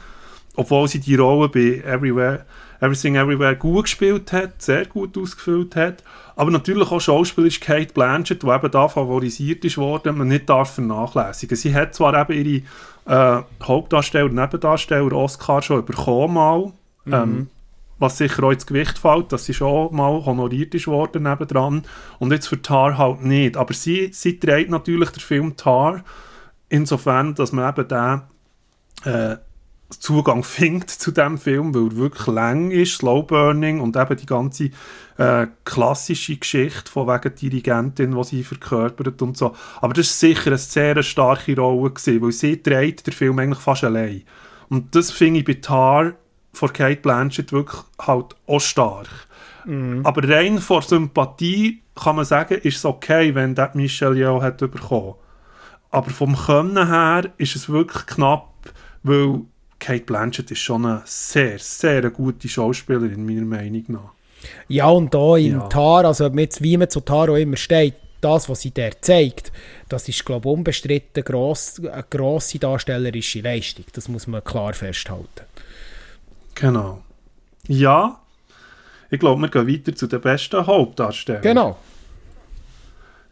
Obwohl sie die Rolle bei Everywhere, Everything Everywhere gut gespielt hat, sehr gut ausgefüllt hat. Aber natürlich auch schauspielerisch Kate Blanchett, die eben da favorisiert ist worden, man nicht darf vernachlässigen. Sie hat zwar eben ihre äh, Hauptdarsteller und Nebendarsteller Oscar schon bekommen mal, mhm. ähm, was sicher auch ins Gewicht fällt, dass sie schon mal honoriert ist worden nebendran und jetzt für Tar halt nicht. Aber sie, sie trägt natürlich den Film Tar insofern, dass man eben den äh, Zugang findet zu dem Film, weil er wirklich lang ist, Slow Burning und eben die ganze äh, klassische Geschichte von wegen Dirigentin, die sie verkörpert und so. Aber das ist sicher eine sehr starke Rolle gewesen, weil sie trägt den Film eigentlich fast allein. Und das finde ich bei Tar von Kate Blanchett wirklich halt auch stark. Mm. Aber rein vor Sympathie kann man sagen, ist es okay, wenn das Michelle Yeoh hat bekommen. Aber vom Können her ist es wirklich knapp, weil Kate Blanchett ist schon eine sehr, sehr gute Schauspielerin, meiner Meinung nach. Ja, und da in ja. Tar, also mit, wie man zu Taro immer steht, das, was sie der zeigt, das ist, glaube ich, unbestritten gross, eine grosse darstellerische Leistung. Das muss man klar festhalten. Genau. Ja, ich glaube, wir gehen weiter zu den besten Hauptdarstellern. Genau.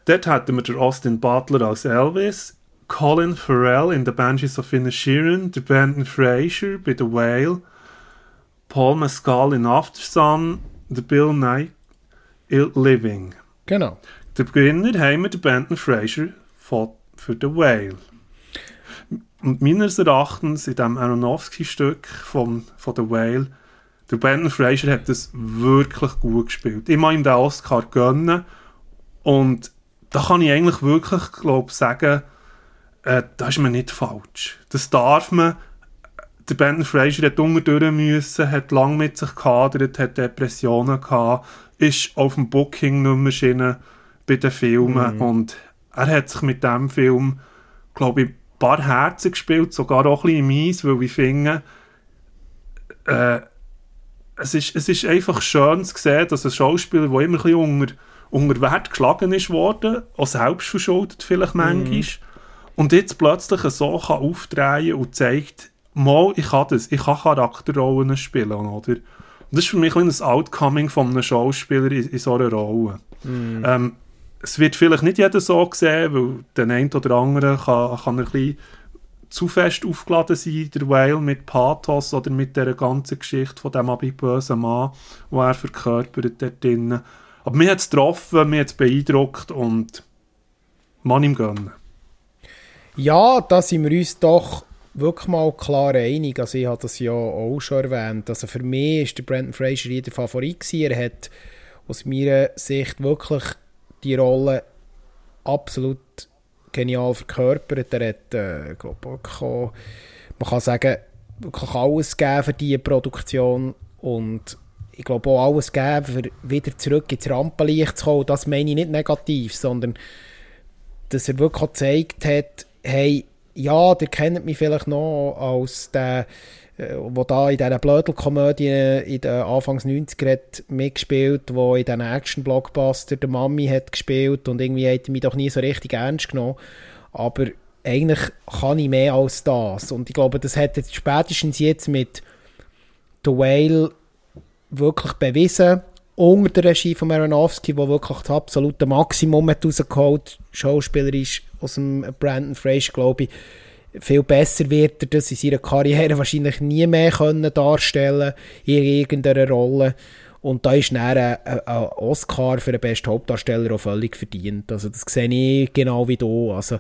Dort hatten wir den Austin Butler als Elvis, Colin Farrell in The Banshees of Inisherin, der Brandon Fraser bei The Whale, Paul Mescal in Aftersun, der Bill Nye in Living. Genau. Der Gewinner haben wir den Brandon Fraser für The Whale. Und meines Erachtens in diesem Aronofsky-Stück von, von The Whale, der Brandon Fraser hat das wirklich gut gespielt. Ich mag ihm den Oscar gönnen und da kann ich eigentlich wirklich, glaube sagen, äh, das ist mir nicht falsch. Das darf man. Der Ben Fraser hat unterdurch müssen, hat lange mit sich gehadert, hat Depressionen gehabt, ist auf dem Booking nicht erschienen bei den Filmen mhm. und er hat sich mit dem Film, glaube ich, ein paar Herzen gespielt, sogar auch ein bisschen im Eis, weil ich finde, äh, es, ist, es ist einfach schön zu sehen, dass ein Schauspieler, der immer ein bisschen unter, unter Wert geschlagen ist worden, auch selbst verschuldet vielleicht manchmal, mhm und jetzt plötzlich so kann aufdrehen und zeigt, mal, ich kann das, ich kann Charakterrollen spielen, oder? das ist für mich ein Outcoming von einem Schauspieler in, in so einer Rolle. Mm. Ähm, es wird vielleicht nicht jeder so sehen, weil der eine oder andere kann, kann ein bisschen zu fest aufgeladen sein, der Whale mit Pathos oder mit der ganzen Geschichte von dem bösen Mann, wo er verkörpert dort drinnen. Aber mir hat es getroffen, mir hat es beeindruckt und man ihm gönnen. Ja, da sind wir uns doch wirklich mal klar einig. Also ich habe das ja auch schon erwähnt. Also für mich ist der Brandon Fraser hier der Favorit. Er hat aus meiner Sicht wirklich die Rolle absolut genial verkörpert. Er hat, äh, glaub, auch, man kann sagen, wirklich alles geben für diese Produktion und ich glaube auch alles geben, für wieder zurück ins Rampenlicht zu kommen. Das meine ich nicht negativ, sondern dass er wirklich gezeigt hat, hey, ja, der kennt mich vielleicht noch als der, äh, wo da in dieser Blödelkomödie in den Anfangs 90er hat mitgespielt, wo in diesen Action-Blockbuster der Mami hat gespielt und irgendwie hat er mich doch nie so richtig ernst genommen. Aber eigentlich kann ich mehr als das. Und ich glaube, das hat jetzt spätestens jetzt mit The Whale wirklich bewiesen unter der Regie von Aronofsky, wo wirklich das absolute Maximum hat rausgeholt, schauspielerisch aus dem Brandon Fraser, glaube ich, viel besser wird er das in seiner Karriere wahrscheinlich nie mehr können darstellen in irgendeiner Rolle. Und da ist dann ein, ein Oscar für den besten Hauptdarsteller auch völlig verdient. Also das sehe ich genau wie du. Also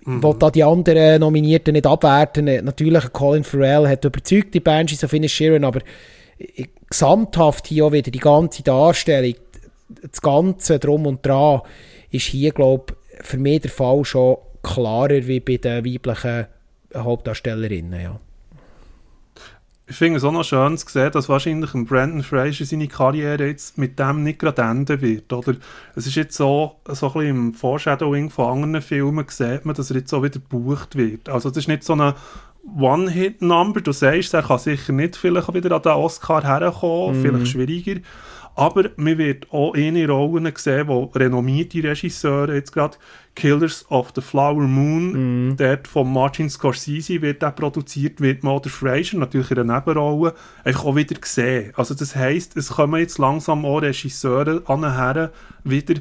ich will da die anderen Nominierten nicht abwerten. Natürlich, Colin Farrell hat überzeugt, die Banshees of Inisherin, aber gesamthaft hier auch wieder die ganze Darstellung, das Ganze drum und dran, ist hier, glaube ich, für mich der Fall schon klarer wie bei den weiblichen Hauptdarstellerinnen, ja. Ich finde es auch noch schön zu sehen, dass wahrscheinlich ein Brandon Fraser seine Karriere jetzt mit dem nicht gerade enden wird. Oder es ist jetzt so, so ein bisschen im Foreshadowing von anderen Filmen sieht man, dass er jetzt so wieder gebucht wird. Also das ist nicht so eine One-Hit-Number. Du sagst, er kann sicher nicht vielleicht wieder an den Oscar herkommen, mm. vielleicht schwieriger. Aber man wird auch eine Rollen sehen, wo renommierte Regisseure, jetzt gerade Killers of the Flower Moon, mm. dort von Martin Scorsese wird der produziert, wird man der Fraser, natürlich in einer Nebenrolle, einfach auch wieder sehen. Also das heisst, es kommen jetzt langsam auch Regisseure anher wieder,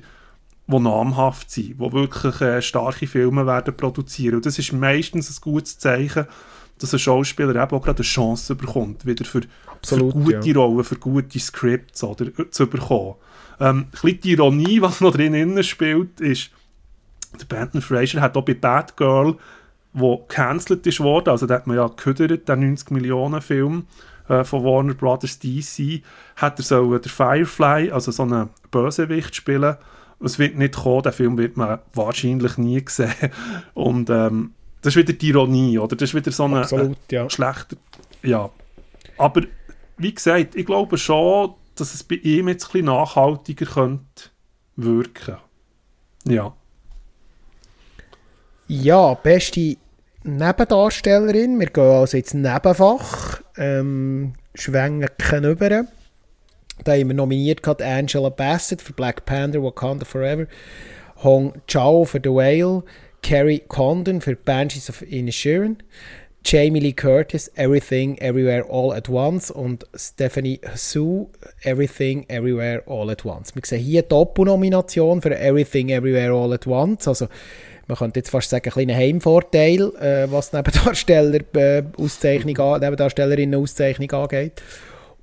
die namhaft sind, die wirklich äh, starke Filme werden produzieren. Und das ist meistens ein gutes Zeichen, dass ein Schauspieler eben auch gerade eine Chance bekommt, wieder für, Absolut, für gute ja. Rollen, für gute Scripts oder, zu bekommen. Ähm, ein die Ironie, was noch drin spielt, ist, der Brandon Fraser hat auch bei Bad Girl, wo cancelled ist worden, also da hat man ja gehört, der 90 Millionen Film äh, von Warner Brothers DC, hat er so der Firefly, also so einen Bösewicht spielen. Es wird nicht kommen, der Film wird man wahrscheinlich nie sehen. Und ähm, das ist wieder die Ironie, oder? Das ist wieder so ein Absolut, äh, ja. schlechter. Ja. Aber wie gesagt, ich glaube schon, dass es bei ihm jetzt ein bisschen nachhaltiger könnte wirken. Ja. Ja, beste Nebendarstellerin. Wir gehen also ins Nebenfach. Ähm, schwenken über. Da haben wir nominiert gehabt Angela Bassett für Black Panther, Wakanda Forever, Hong Chao für The Whale, Carrie Condon für Banshees of Inisherin, Jamie Lee Curtis, Everything, Everywhere, All at Once und Stephanie Sue, Everything, Everywhere, All at Once. Wir sehen hier Doppelnomination für Everything, Everywhere, All at Once. Also man könnte jetzt fast sagen, ein kleiner Heimvorteil, äh, was Nebendarsteller, äh, Auszeichnung, Nebendarstellerinnen Auszeichnung angeht.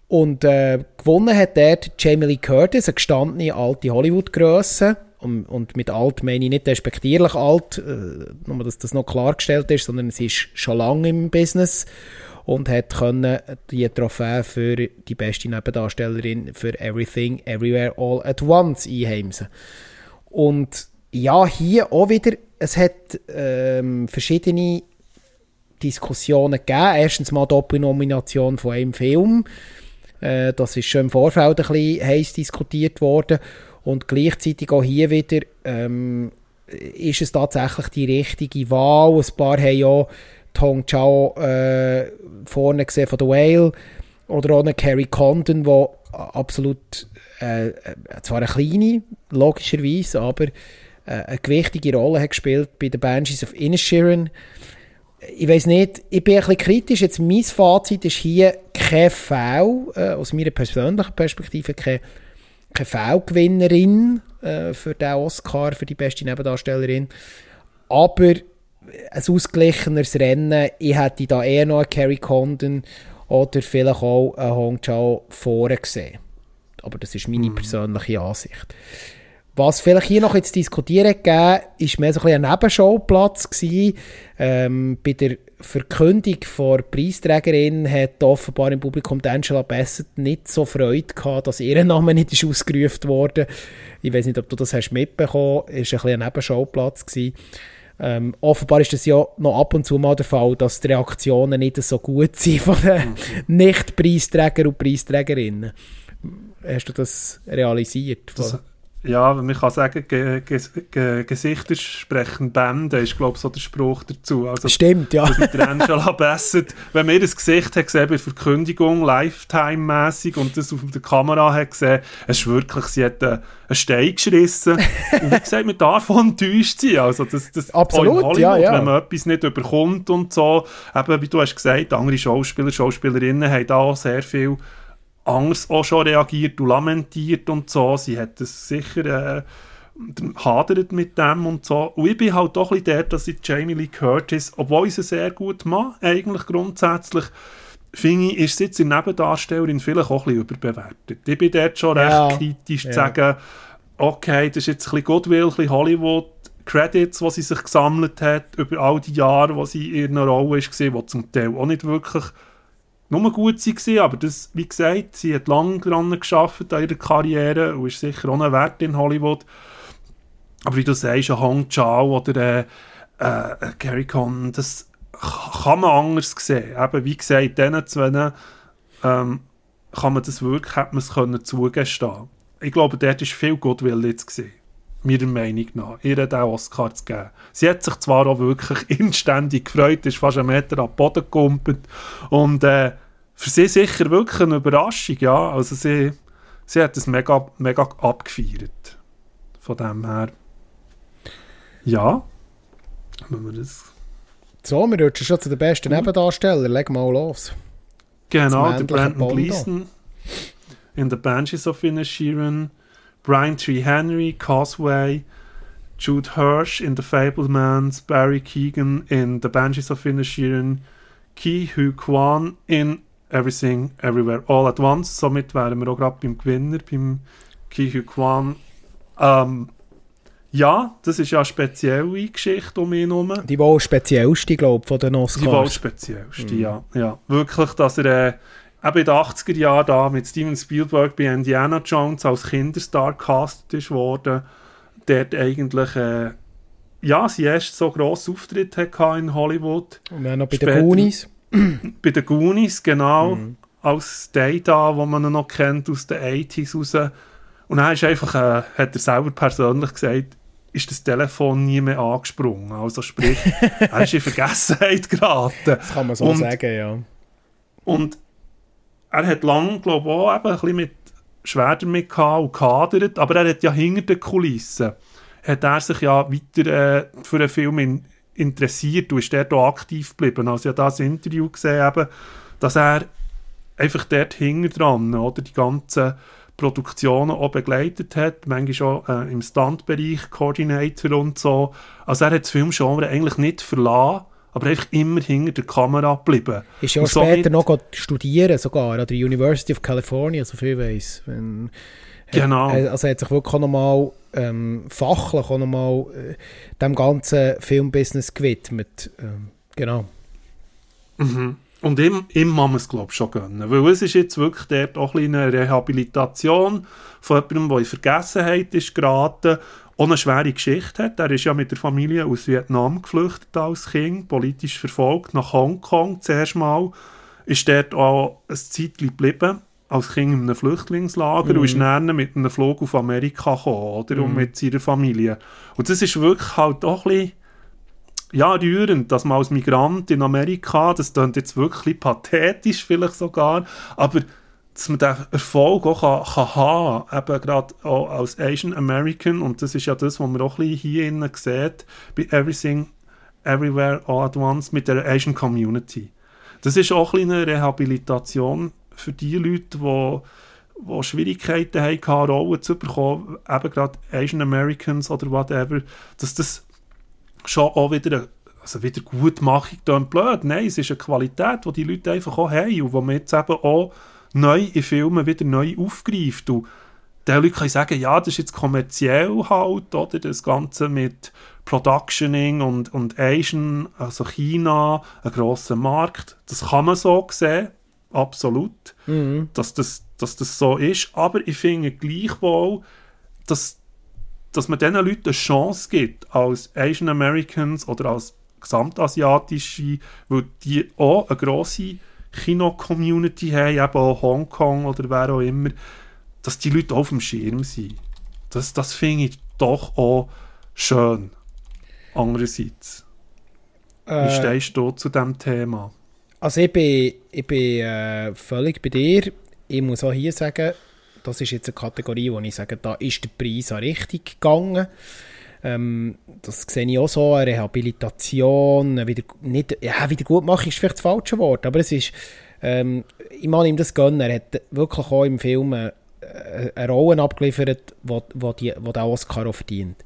Und äh, gewonnen hat dort Jamie Lee Curtis, eine gestandene alte Hollywood-Grösse und, und mit alt meine ich nicht despektierlich alt, äh, nur dass das noch klargestellt ist, sondern sie ist schon lange im Business und hat können die Trophäe für die beste Nebendarstellerin für Everything, Everywhere, All at Once einheimsen. Und ja, hier auch wieder, es hat ähm, verschiedene Diskussionen gegeben. Erstens mal Doppelnomination von einem Film. Äh, das ist schon im Vorfeld ein bisschen heiß diskutiert worden. Und gleichzeitig auch hier wieder ähm, ist es tatsächlich die richtige Wahl. Ein paar haben ja Tong Chao äh, vorne gesehen von The Whale oder auch eine Carrie Condon, die absolut äh, zwar eine kleine, logischerweise, aber äh, eine gewichtige Rolle hat gespielt bei den Banshees of Inisherin. Ich weiß nicht, ich bin ein bisschen kritisch. Jetzt mein Fazit ist hier, kein Foul, äh, aus meiner persönlichen Perspektive, keine, keine Foul-Gewinnerin äh, für den Oscar, für die beste Nebendarstellerin. Aber ein ausgeglicheneres Rennen, ich hätte da eher noch Carrie Condon oder vielleicht auch einen Hong Chao vorne gesehen. Aber das ist meine mhm. persönliche Ansicht. Was vielleicht hier noch jetzt diskutieren gegeben, ist mehr so ein, ein Nebenschauplatz gewesen. Ähm, bei der Verkündung der Preisträgerin hat offenbar im Publikum Angela Bassett nicht so Freude gehabt, dass ihr Name nicht ist ausgerufen wurde. Ich weiß nicht, ob du das hast mitbekommen hast. Es war ein, ein Nebenschauplatz gewesen. Ähm, offenbar ist das ja noch ab und zu mal der Fall, dass die Reaktionen nicht so gut sind von den mhm. Nicht-Preisträger und Preisträgerinnen. Hast du das realisiert? Das, ja, man kann sagen, ge ge ge Gesichter sprechen Bände, ist glaube ich so der Spruch dazu. Also, Stimmt, ja. Der Angela Bassett, wenn man ihr das Gesicht hat gesehen bei Verkündigung, Lifetime-mäßig und das auf der Kamera hat gesehen, es ist wirklich, sie hat einen, Stein geschrissen. und wie gesagt, man darf enttäuscht sein. Also das, das Absolut, ja, ja. wenn man etwas nicht überkommt und so. Eben, wie du hast gesagt, andere Schauspieler, Schauspielerinnen haben da auch sehr viel anders auch schon reagiert und lamentiert und so. Sie hat es sicher äh, hadert mit dem und so. Und ich bin halt doch ein bisschen der, dass ich Jamie Lee Curtis, obwohl ich sie sehr gut mache, eigentlich grundsätzlich, finde ich, ist sie jetzt in Nebendarstellerin vielleicht auch ein bisschen überbewertet. Ich bin dort schon ja. recht kritisch ja. zu sagen, okay, das ist jetzt ein bisschen Goodwill, ein bisschen Hollywood, Credits, die sie sich gesammelt hat über all die Jahre, wo sie in einer Rolle war, die zum Teil auch nicht wirklich nur gut war, aber das, wie gesagt, sie hat lange daran geschafft an ihrer Karriere und ist sicher auch ein Wert in Hollywood. Aber wie du sagst, ein Hong Chao oder äh, äh, Gary Conn, das kann man anders sehen. Eben, wie gesagt, diesen zwei ähm, kann man das wirklich, hätte man es können zugestehen. Ich glaube, dort war viel Goodwill jetzt gesehen meiner Meinung nach, ihr den Oscar zu geben. Sie hat sich zwar auch wirklich inständig gefreut, ist fast einen Meter am Boden gekumpelt und äh, für sie sicher wirklich eine Überraschung, ja. Also sie, sie hat es mega, mega abgefeiert. Von dem her. Ja. Wenn wir das... So, wir rutschen schon zu den besten mhm. Nebendarstellern. Leg mal los. Genau, der Brandon Gleeson in The Banshees of Inisherin, Brian Tree Henry, Causeway, Jude Hirsch in The Fablemans, Barry Keegan in The Banshees of Inisherin, Ki Hu Kwan in Everything, Everywhere, All at Once. Somit wären wir auch gerade beim Gewinner, beim Ki Kwan. Ähm, ja, das ist ja eine spezielle Geschichte um ihn herum. Die wohl speziellste, glaube ich, von den Oscars. Die wohl speziellste, mhm. ja, ja. Wirklich, dass er äh, eben in den 80er Jahren da mit Steven Spielberg bei Indiana Jones als Kinderstar castet ist worden. Dort eigentlich... Äh, ja, sein erst so grosser Auftritt hatte in Hollywood. Und dann noch bei Später, den Goonies bei den Goonies, genau, mhm. als Data, wo man noch kennt aus den 80s raus. Und dann ist einfach, äh, hat er selber persönlich gesagt, ist das Telefon nie mehr angesprungen. Also sprich, er ist in Vergessenheit geraten. Das kann man so und, sagen, ja. Und er hat lange, glaube ich, auch ein bisschen mit schwer damit und kadert, aber er hat ja hinter den Kulissen hat er sich ja weiter äh, für einen Film in, interessiert und ist dort auch aktiv geblieben. Also ich habe das Interview gesehen, eben, dass er einfach dort hinten dran, oder, die ganzen Produktionen auch begleitet hat, manchmal auch äh, im Standbereich Coordinator und so. Also er hat das Filmgenre eigentlich nicht verlassen, aber einfach immer hinter der Kamera geblieben. Ist ja auch später noch studieren sogar an der University of California, so viel ich weiß. Genau. Also er hat sich wirklich auch nochmal ähm, fachlich auch nochmal äh, dem ganzen Filmbusiness gewidmet. Ähm, genau. Mhm. Und ihm, ihm muss man es, glaube ich, schon gönnen. Weil es ist jetzt wirklich dort auch eine Rehabilitation von jemandem, der in Vergessenheit ist geraten, auch eine schwere Geschichte hat. Er ist ja mit der Familie aus Vietnam geflüchtet als Kind, politisch verfolgt, nach Hongkong zuerst mal. Ist dort auch ein Zeitchen geblieben als Kind in einem Flüchtlingslager mhm. und ist dann mit einem Flug auf Amerika gekommen, oder? Mhm. Und mit seiner Familie. Und das ist wirklich halt auch ein bisschen, ja, rührend, dass man als Migrant in Amerika, das klingt jetzt wirklich pathetisch vielleicht sogar, aber dass man den Erfolg auch kann, kann haben eben gerade auch als Asian American, und das ist ja das, was man auch ein hier innen sieht, bei Everything, Everywhere, All at Once, mit der Asian Community das ist auch eine Rehabilitation für die Leute, die die Schwierigkeiten hatten, Rollen zu bekommen, eben gerade Asian Americans oder whatever, dass das schon auch wieder, also wieder Gutmachung dann blöd. Nein, es ist eine Qualität, die die Leute einfach auch haben und die man jetzt eben auch neu in Filmen wieder neu aufgreift. Und die Leute können sagen, ja, das ist jetzt kommerziell halt, oder, das Ganze mit Productioning und, und Asian, also China, ein grosser Markt, das kann man so sehen, absolut, mhm. dass, das, dass das so ist, aber ich finde gleichwohl, dass, dass man diesen Leuten eine Chance gibt, als Asian Americans oder als gesamtasiatische, weil die auch eine grosse Kino-Community haben, eben auch Hongkong oder wer auch immer, dass die Leute auf dem Schirm sind. Das, das finde ich doch auch schön. Andererseits. Äh, Wie stehst du zu diesem Thema? Also ich bin, ich bin äh, völlig bei dir. Ich muss auch hier sagen, das ist jetzt eine Kategorie, wo ich sage, da ist der Preis auch richtig gegangen. Ähm, das sehe ich auch so, eine Rehabilitation, wieder, nicht, ja, Wiedergutmachung ist vielleicht das falsche Wort, aber es ist, ähm, ich mag ihm das gönnen, er hat wirklich auch im Film eine, eine Rolle abgeliefert, die, die, die, die der Oscar auch verdient.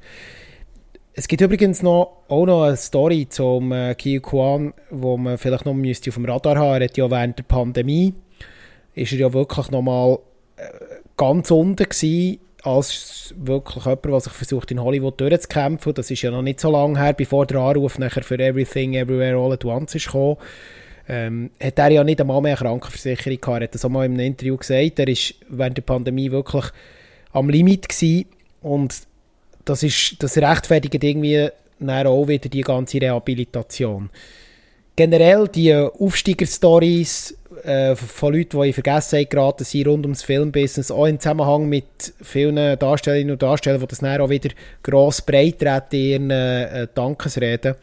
Es gibt übrigens noch, auch noch eine Story zum äh, Kiyo Kwan, wo man vielleicht noch müsste auf dem Radar haben. Er hat ja während der Pandemie ist er ja wirklich noch mal äh, ganz unten gewesen, als wirklich jemand, der sich versucht in Hollywood durchzukämpfen. Das ist ja noch nicht so lange her, bevor der Anruf nachher für Everything, Everywhere, All at Once ist gekommen. Ähm, hat er ja nicht einmal mehr eine Krankenversicherung gehabt. Er hat das auch mal in einem Interview gesagt. Er war während der Pandemie wirklich am Limit gewesen. und das, ist, das rechtfertigt irgendwie auch wieder die ganze Rehabilitation. Generell die Aufsteiger-Stories äh, von Leuten, die in Vergessenheit geraten sind rund ums Filmbusiness, auch im Zusammenhang mit vielen Darstellerinnen und Darstellern, die das dann auch wieder gross breit in ihren äh, Dankesreden.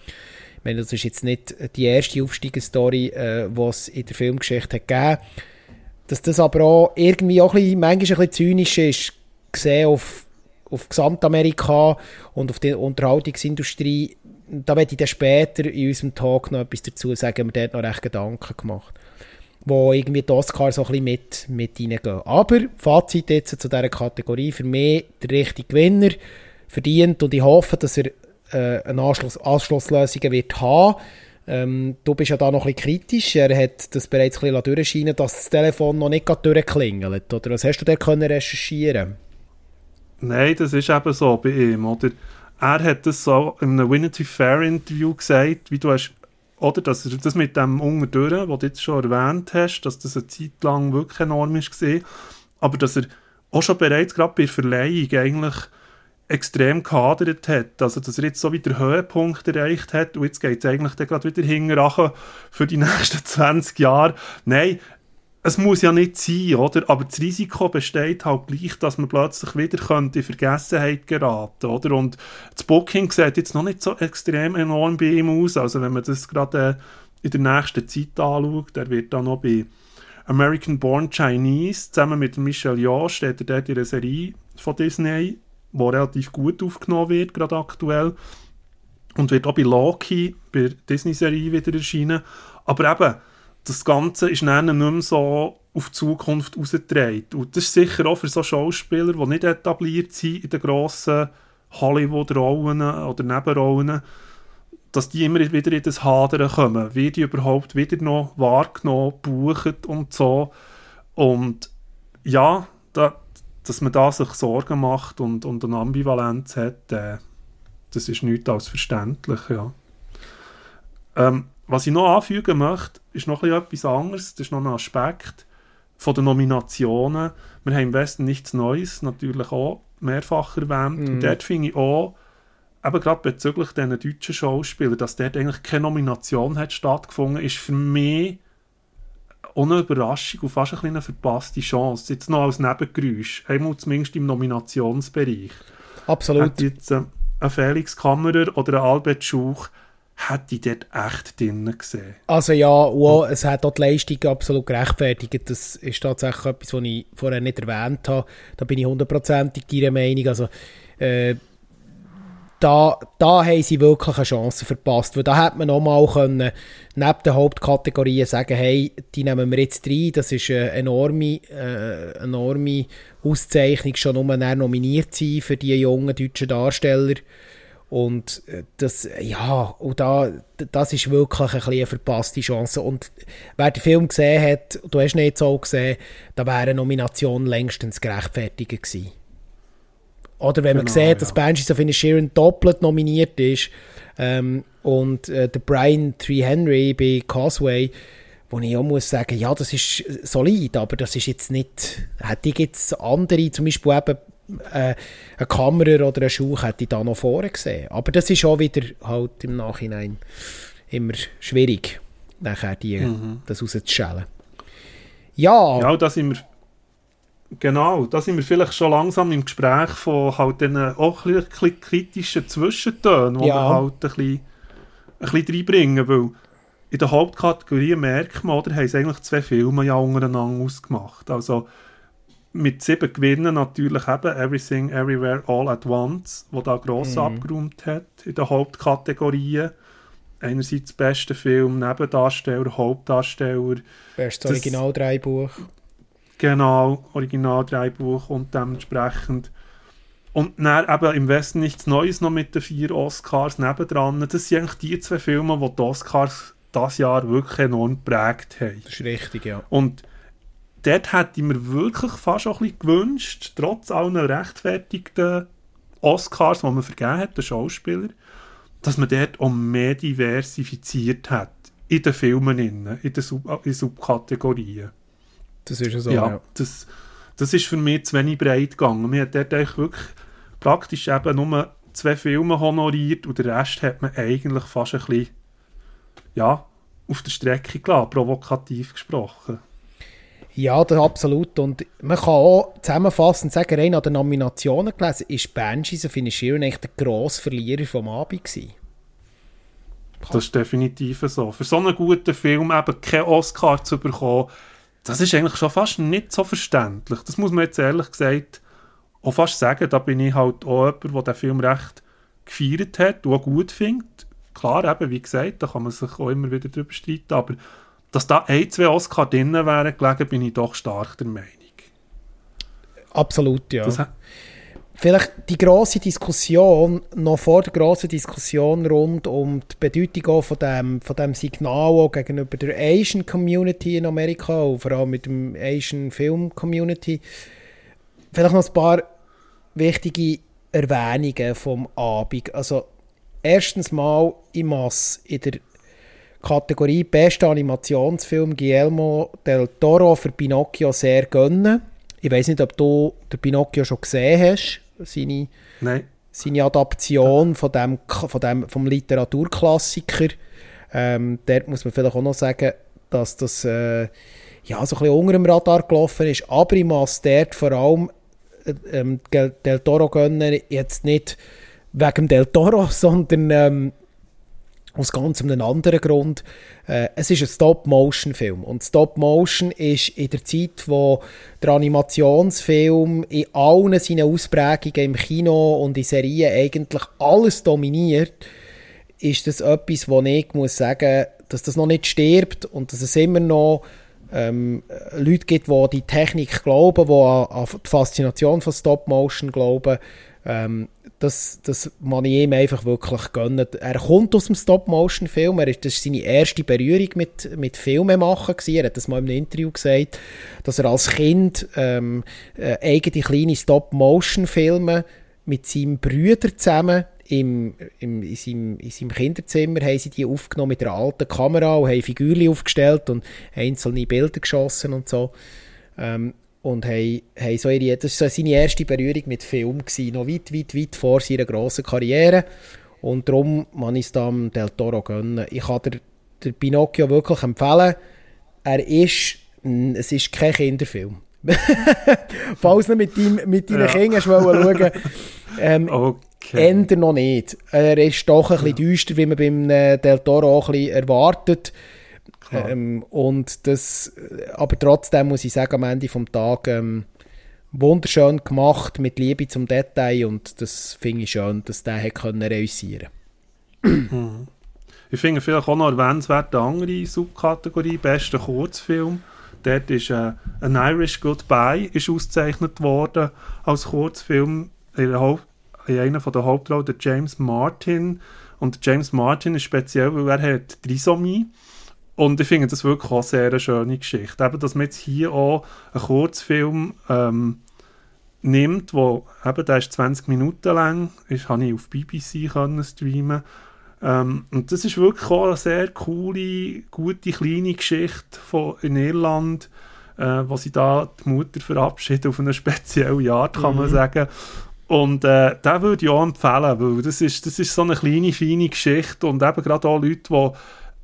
Ich meine, das ist jetzt nicht die erste Aufsteiger-Story, äh, die es in der Filmgeschichte hat gegeben Dass das aber auch irgendwie auch ein bisschen, manchmal ein bisschen zynisch ist, gesehen auf, auf Gesamtamerika und auf die Unterhaltungsindustrie, da werde ich dann später in unserem Talk noch etwas dazu sagen, wir dort noch recht Gedanken gemacht wo irgendwie die Oscars so ein bisschen mit, mit reingehen. Aber Fazit jetzt zu dieser Kategorie, für mich der richtige Gewinner verdient und ich hoffe, dass er äh, eine Anschluss, Anschlusslösung wird haben. Ähm, du bist ja da noch ein kritisch. Er hat das bereits ein bisschen durchscheinen dass das Telefon noch nicht durchklingelt. Oder was hast du da können recherchieren Nein, das ist eben so bei ihm. Oder? Er hat das so in einem Winity Fair Interview gesagt, wie du hast oder, dass das mit dem Unterdurren, was du jetzt schon erwähnt hast, dass das eine Zeit lang wirklich enorm gesehen, aber dass er auch schon bereits gerade bei der Verleihung eigentlich extrem gehadert hat. Also, dass er jetzt so wieder Höhepunkt erreicht hat und jetzt geht es eigentlich gerade wieder hinterher für die nächsten 20 Jahre. Nein, es muss ja nicht sein, oder? Aber das Risiko besteht halt gleich, dass man plötzlich wieder könnte in Vergessenheit geraten, oder? Und das Booking sieht jetzt noch nicht so extrem enorm bei ihm aus. Also wenn man das gerade äh, in der nächsten Zeit anschaut, der wird dann noch bei American Born Chinese zusammen mit Michel Yeoh steht er dort in einer Serie von Disney, die relativ gut aufgenommen wird, gerade aktuell. Und wird auch bei Loki, bei Disney-Serie wieder erscheinen. Aber eben, das Ganze ist dann nicht mehr so auf die Zukunft ausgetragen. Und das ist sicher auch für so Schauspieler, die nicht etabliert sind in den grossen Hollywood-Rollen oder Nebenrollen, dass die immer wieder in das Hadern kommen. Wie die überhaupt wieder noch wahrgenommen, buchen und so. Und ja, da, dass man da sich Sorgen macht und, und eine Ambivalenz hat, äh, das ist nichts als verständlich, ja. Ähm, was ich noch anfügen möchte, ist noch etwas anderes. Das ist noch ein Aspekt von den Nominationen. Wir haben im Westen nichts Neues, natürlich auch mehrfach erwähnt. Mm. Und mhm. dort finde ich auch, eben gerade bezüglich diesen deutschen Schauspielern, dass dort eigentlich keine Nomination hat stattgefunden, ist für mich ohne Überraschung und fast ein eine verpasste Chance. Jetzt noch als Nebengeräusch, einmal zumindest im Nominationsbereich. Absolut. Hat jetzt äh, ein Felix Kammerer oder ein Albert Schuch hätte ich dort echt drin gesehen. Also ja, wow, es hat auch die Leistung absolut gerechtfertigt. Das ist tatsächlich etwas, was ich vorher nicht erwähnt habe. Da bin ich hundertprozentig deiner Meinung. Also, äh, da, da haben sie wirklich eine Chance verpasst, weil da hätte man nochmal können, neben den Hauptkategorien sagen, hey, die nehmen wir jetzt rein, das ist eine enorme, äh, enorme Auszeichnung, schon nur nominiert sein für die jungen deutschen Darsteller. Und äh, das, ja, und da, das ist wirklich ein eine verpasste Chance. Und wer den Film gesehen hat, du hast ihn jetzt auch gesehen, da wäre eine Nomination längstens gerechtfertigt gewesen. Oder wenn man genau, sieht, ja. dass Banshees of Inisherin doppelt nominiert ist ähm, und äh, der Brian Tree Henry bei Causeway, wo ich auch muss sagen, ja, das ist solid, aber das ist jetzt nicht, hätte ich jetzt andere, zum Beispiel eben äh, eine Kamera oder ein Schuh hätte ich da noch vorne gesehen. Aber das ist auch wieder halt im Nachhinein immer schwierig, nachher die, mhm. das rauszuschälen. Ja. Ja, da sind wir Genau, da sind wir vielleicht schon langsam im Gespräch von halt den auch ein bisschen kritischen Zwischentönen, die ja. wir halt ein bisschen, ein bisschen reinbringen, weil in der Hauptkategorie merkt man, oder, haben sie eigentlich zwei Filme ja untereinander ausgemacht. Also mit sieben Gewinnen natürlich eben Everything, Everywhere, All at Once, wo da gross mhm. abgeräumt hat in der Hauptkategorie. Einerseits beste Film, Nebendarsteller, Hauptdarsteller. Bestes Originaldreibuch. Genau, Originaldreibuch und dementsprechend. Und dann eben im Westen nichts Neues noch mit den vier Oscars nebendran. Das sind eigentlich die zwei Filme, die die Oscars das Jahr wirklich enorm geprägt haben. Das ist richtig, ja. Und dort hätte ich mir wirklich fast auch ein bisschen gewünscht, trotz allen rechtfertigten Oscars, die man vergeben hat, den Schauspieler, dass man dort auch mehr diversifiziert hat in den Filmen, in den Sub in Subkategorien. Das ist so, ja. ja. Das, das ist für mich zu wenig breit gegangen. Man hat dort wirklich praktisch eben nur zwei Filme honoriert und den Rest hat man eigentlich fast ein bisschen ja, auf der Strecke gelassen, provokativ gesprochen. Ja, das absolut. Und man kann auch zusammenfassend sagen, rein an den Nominationen gelesen, ist Banshees of Inisherin eigentlich der grosse Verlierer vom Abend gewesen. Das ist definitiv so. Für so einen guten Film eben keinen Oscar zu bekommen, das ist eigentlich schon fast nicht so verständlich. Das muss man jetzt ehrlich gesagt auch fast sagen. Da bin ich halt auch jemand, der den Film recht gefeiert hat und auch gut findet. Klar, eben, wie gesagt, da kann man sich auch immer wieder drüber streiten, aber dass da ein, zwei Oscar drin wären gelegen, bin ich doch stark der Meinung. Absolut, ja. Das, vielleicht die große Diskussion, noch vor der großen Diskussion rund um die Bedeutung von dem, von dem Signal gegenüber der Asian Community in Amerika und vor allem mit dem Asian Film Community. Vielleicht noch ein paar wichtige Erwähnungen vom Abend. Also erstens mal in Mass in der Kategorie Bester Animationsfilm Guillermo del Toro für Pinocchio sehr gönnen. Ich weiß nicht, ob du den Pinocchio schon gesehen hast seine, seine Adaption von dem, von dem, vom Literaturklassiker. Ähm, dort muss man vielleicht auch noch sagen, dass das äh, ja, so ein bisschen unter dem Radar gelaufen ist. Aber ich muss dort vor allem äh, ähm, Del Toro gönnen, jetzt nicht wegen Del Toro, sondern ähm, aus ganz einem anderen Grund. Äh, es ist ein Stop-Motion-Film. Und Stop-Motion ist in der Zeit, wo der Animationsfilm in allen seinen Ausprägungen im Kino und in Serien eigentlich alles dominiert, ist das etwas, wo ich muss sagen, dass das noch nicht stirbt und dass es immer noch ähm, Leute gibt, die die Technik glauben, die an, an die Faszination von Stop-Motion glauben. Ähm, das, das ich ihm einfach wirklich gönnen. Er kommt aus dem Stop-Motion-Film, das war seine erste Berührung mit, mit Filmen machen. Gewesen. Er hat das mal in einem Interview gesagt, dass er als Kind ähm, äh, eigene kleine Stop-Motion-Filme mit seinem Brüder zusammen im, im, in, seinem, in seinem Kinderzimmer haben sie die aufgenommen mit einer alten Kamera und haben Figürchen aufgestellt und einzelne Bilder geschossen und so. Ähm, und haben, haben so ihre, das war so seine erste Berührung mit Film, gewesen, noch weit, weit, weit vor seiner grossen Karriere. Und darum kann ich es dem Del Toro gönnen. Ich kann der, der Pinocchio wirklich empfehlen. Er ist, es ist kein Kinderfilm. Falls du mit, dein, mit deinen ja. Kindern schauen ähm, okay. Änder noch nicht. Er ist doch ein bisschen ja. düster, wie man beim äh, Del Toro auch ein bisschen erwartet. Ähm, und das, aber trotzdem muss ich sagen, am Ende vom Tag ähm, wunderschön gemacht, mit Liebe zum Detail und das finde ich schön, dass der hat können realisieren mhm. Ich finde vielleicht auch noch erwähnenswert eine andere Subkategorie, bester Kurzfilm. Dort ist äh, «An Irish Goodbye» ist ausgezeichnet worden als Kurzfilm in, in einer der Hauptrollen, der James Martin. Und James Martin ist speziell, weil er hat Trisomie und ich finde das wirklich auch sehr eine schöne Geschichte. Eben, dass man jetzt hier auch einen Kurzfilm ähm, nimmt, wo, eben, der ist 20 Minuten lang, ist, habe ich auf BBC können streamen ähm, und das ist wirklich auch eine sehr coole, gute, kleine Geschichte von, in Irland, äh, wo sie da die Mutter verabschiedet auf eine spezielle Art, kann mhm. man sagen. Und äh, den würde ich auch empfehlen, weil das ist, das ist so eine kleine, feine Geschichte und eben gerade auch Leute, die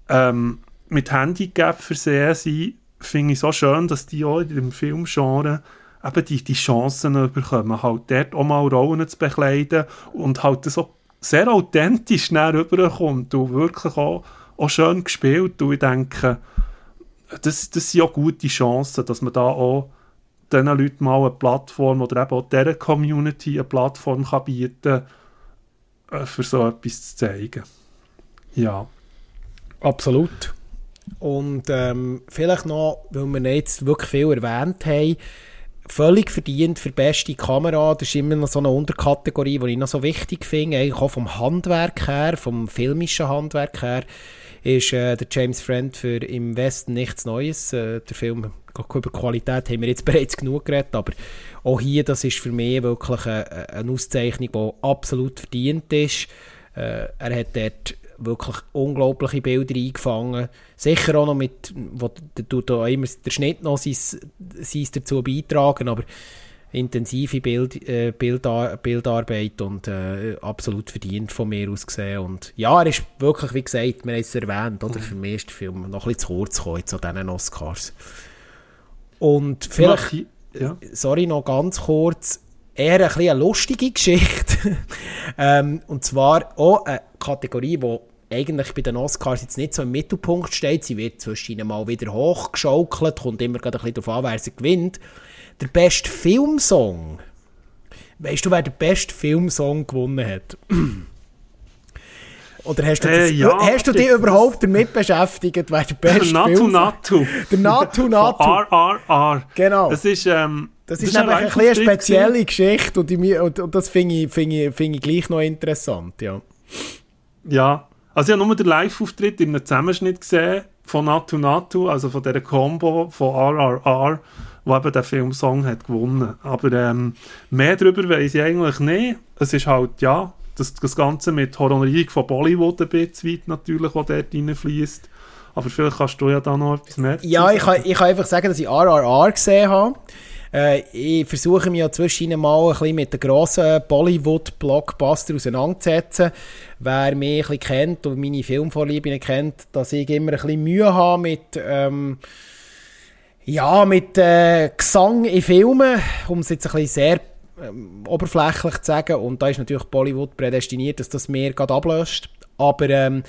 ähm, mit Handicap versehen sind, finde ich so schön, dass die auch in dem Filmgenre eben die, die Chancen bekommen, halt dort auch mal Rollen zu bekleiden und halt so sehr authentisch schnell rüberkommt und wirklich auch, auch schön gespielt und ich denke, das, das sind auch gute Chancen, dass man da auch diesen Leuten mal eine Plattform oder eben auch dieser Community eine Plattform kann bieten kann, äh, für so etwas zu zeigen. Ja. Absolut. Und ähm, vielleicht noch, weil wir jetzt wirklich viel erwähnt haben, völlig verdient für beste Kamera. Das ist immer noch so eine Unterkategorie, die ich noch so wichtig finde, eigentlich auch vom Handwerk her, vom filmischen Handwerk her, ist äh, der James Friend für «Im Westen nichts Neues». Äh, der Film, über Qualität haben wir jetzt bereits genug geredet, aber auch hier, das ist für mich wirklich eine, eine Auszeichnung, die absolut verdient ist. Äh, er hat dort wirklich unglaubliche Bilder eingefangen. Sicher auch noch mit, wo tut da immer der Schnitt noch sein, sein dazu beitragen, aber intensive Bild, äh, Bildar Bildarbeit und äh, absolut verdient von mir aus gesehen. Und ja, er ist wirklich, wie gesagt, wir haben es erwähnt, oder? Mhm. für mich ist der Film noch ein bisschen zu kurz gekommen zu diesen Oscars. Und vielleicht, ja. sorry, noch ganz kurz, eher ein bisschen eine lustige Geschichte. ähm, und zwar auch eine Kategorie, die eigentlich bei den Oscars jetzt nicht so im Mittelpunkt steht. Sie wird zwischen mal wieder hochgeschaukelt, kommt immer gerade ein bisschen darauf an, wer sie gewinnt. Der beste Filmsong. Weißt du, wer der beste Filmsong gewonnen hat? Oder hast du, äh, das, ja, hast du dich überhaupt damit beschäftigt, wer der beste Natu Film Natu. Der Natu Natu. RRR. Genau. Das ist, ähm, das, das ist nämlich ein eine spezielle Geschichte und, die, und, und das finde ich, find ich, find ich gleich noch interessant, ja. Ja, also ich habe nur den Live-Auftritt in einem Zusammenschnitt gesehen von Natu Natu, also von dieser Combo von RRR, wo eben der Filmsong hat gewonnen. Aber ähm, mehr darüber weiß ich eigentlich nicht. Es ist halt, ja, das, das Ganze mit Honorierung von Bollywood ein bisschen weit natürlich, was dort reinfließt. Aber vielleicht kannst du ja da noch etwas mehr Ja, ich kann, ich kann einfach sagen, dass ich RRR gesehen habe. Äh, ich versuche mich ja zwischen mal ein bisschen mit den grossen Bollywood-Blockbuster auseinanderzusetzen. Wer mich ein bisschen kennt und meine Filmvorlieben kennt, dass ich immer ein bisschen Mühe habe mit... Ähm, ja, mit äh, Gesang in Filmen, um es jetzt ein bisschen sehr ähm, oberflächlich zu sagen. Und da ist natürlich Bollywood prädestiniert, dass das mehr gerade ablöst. Aber ähm,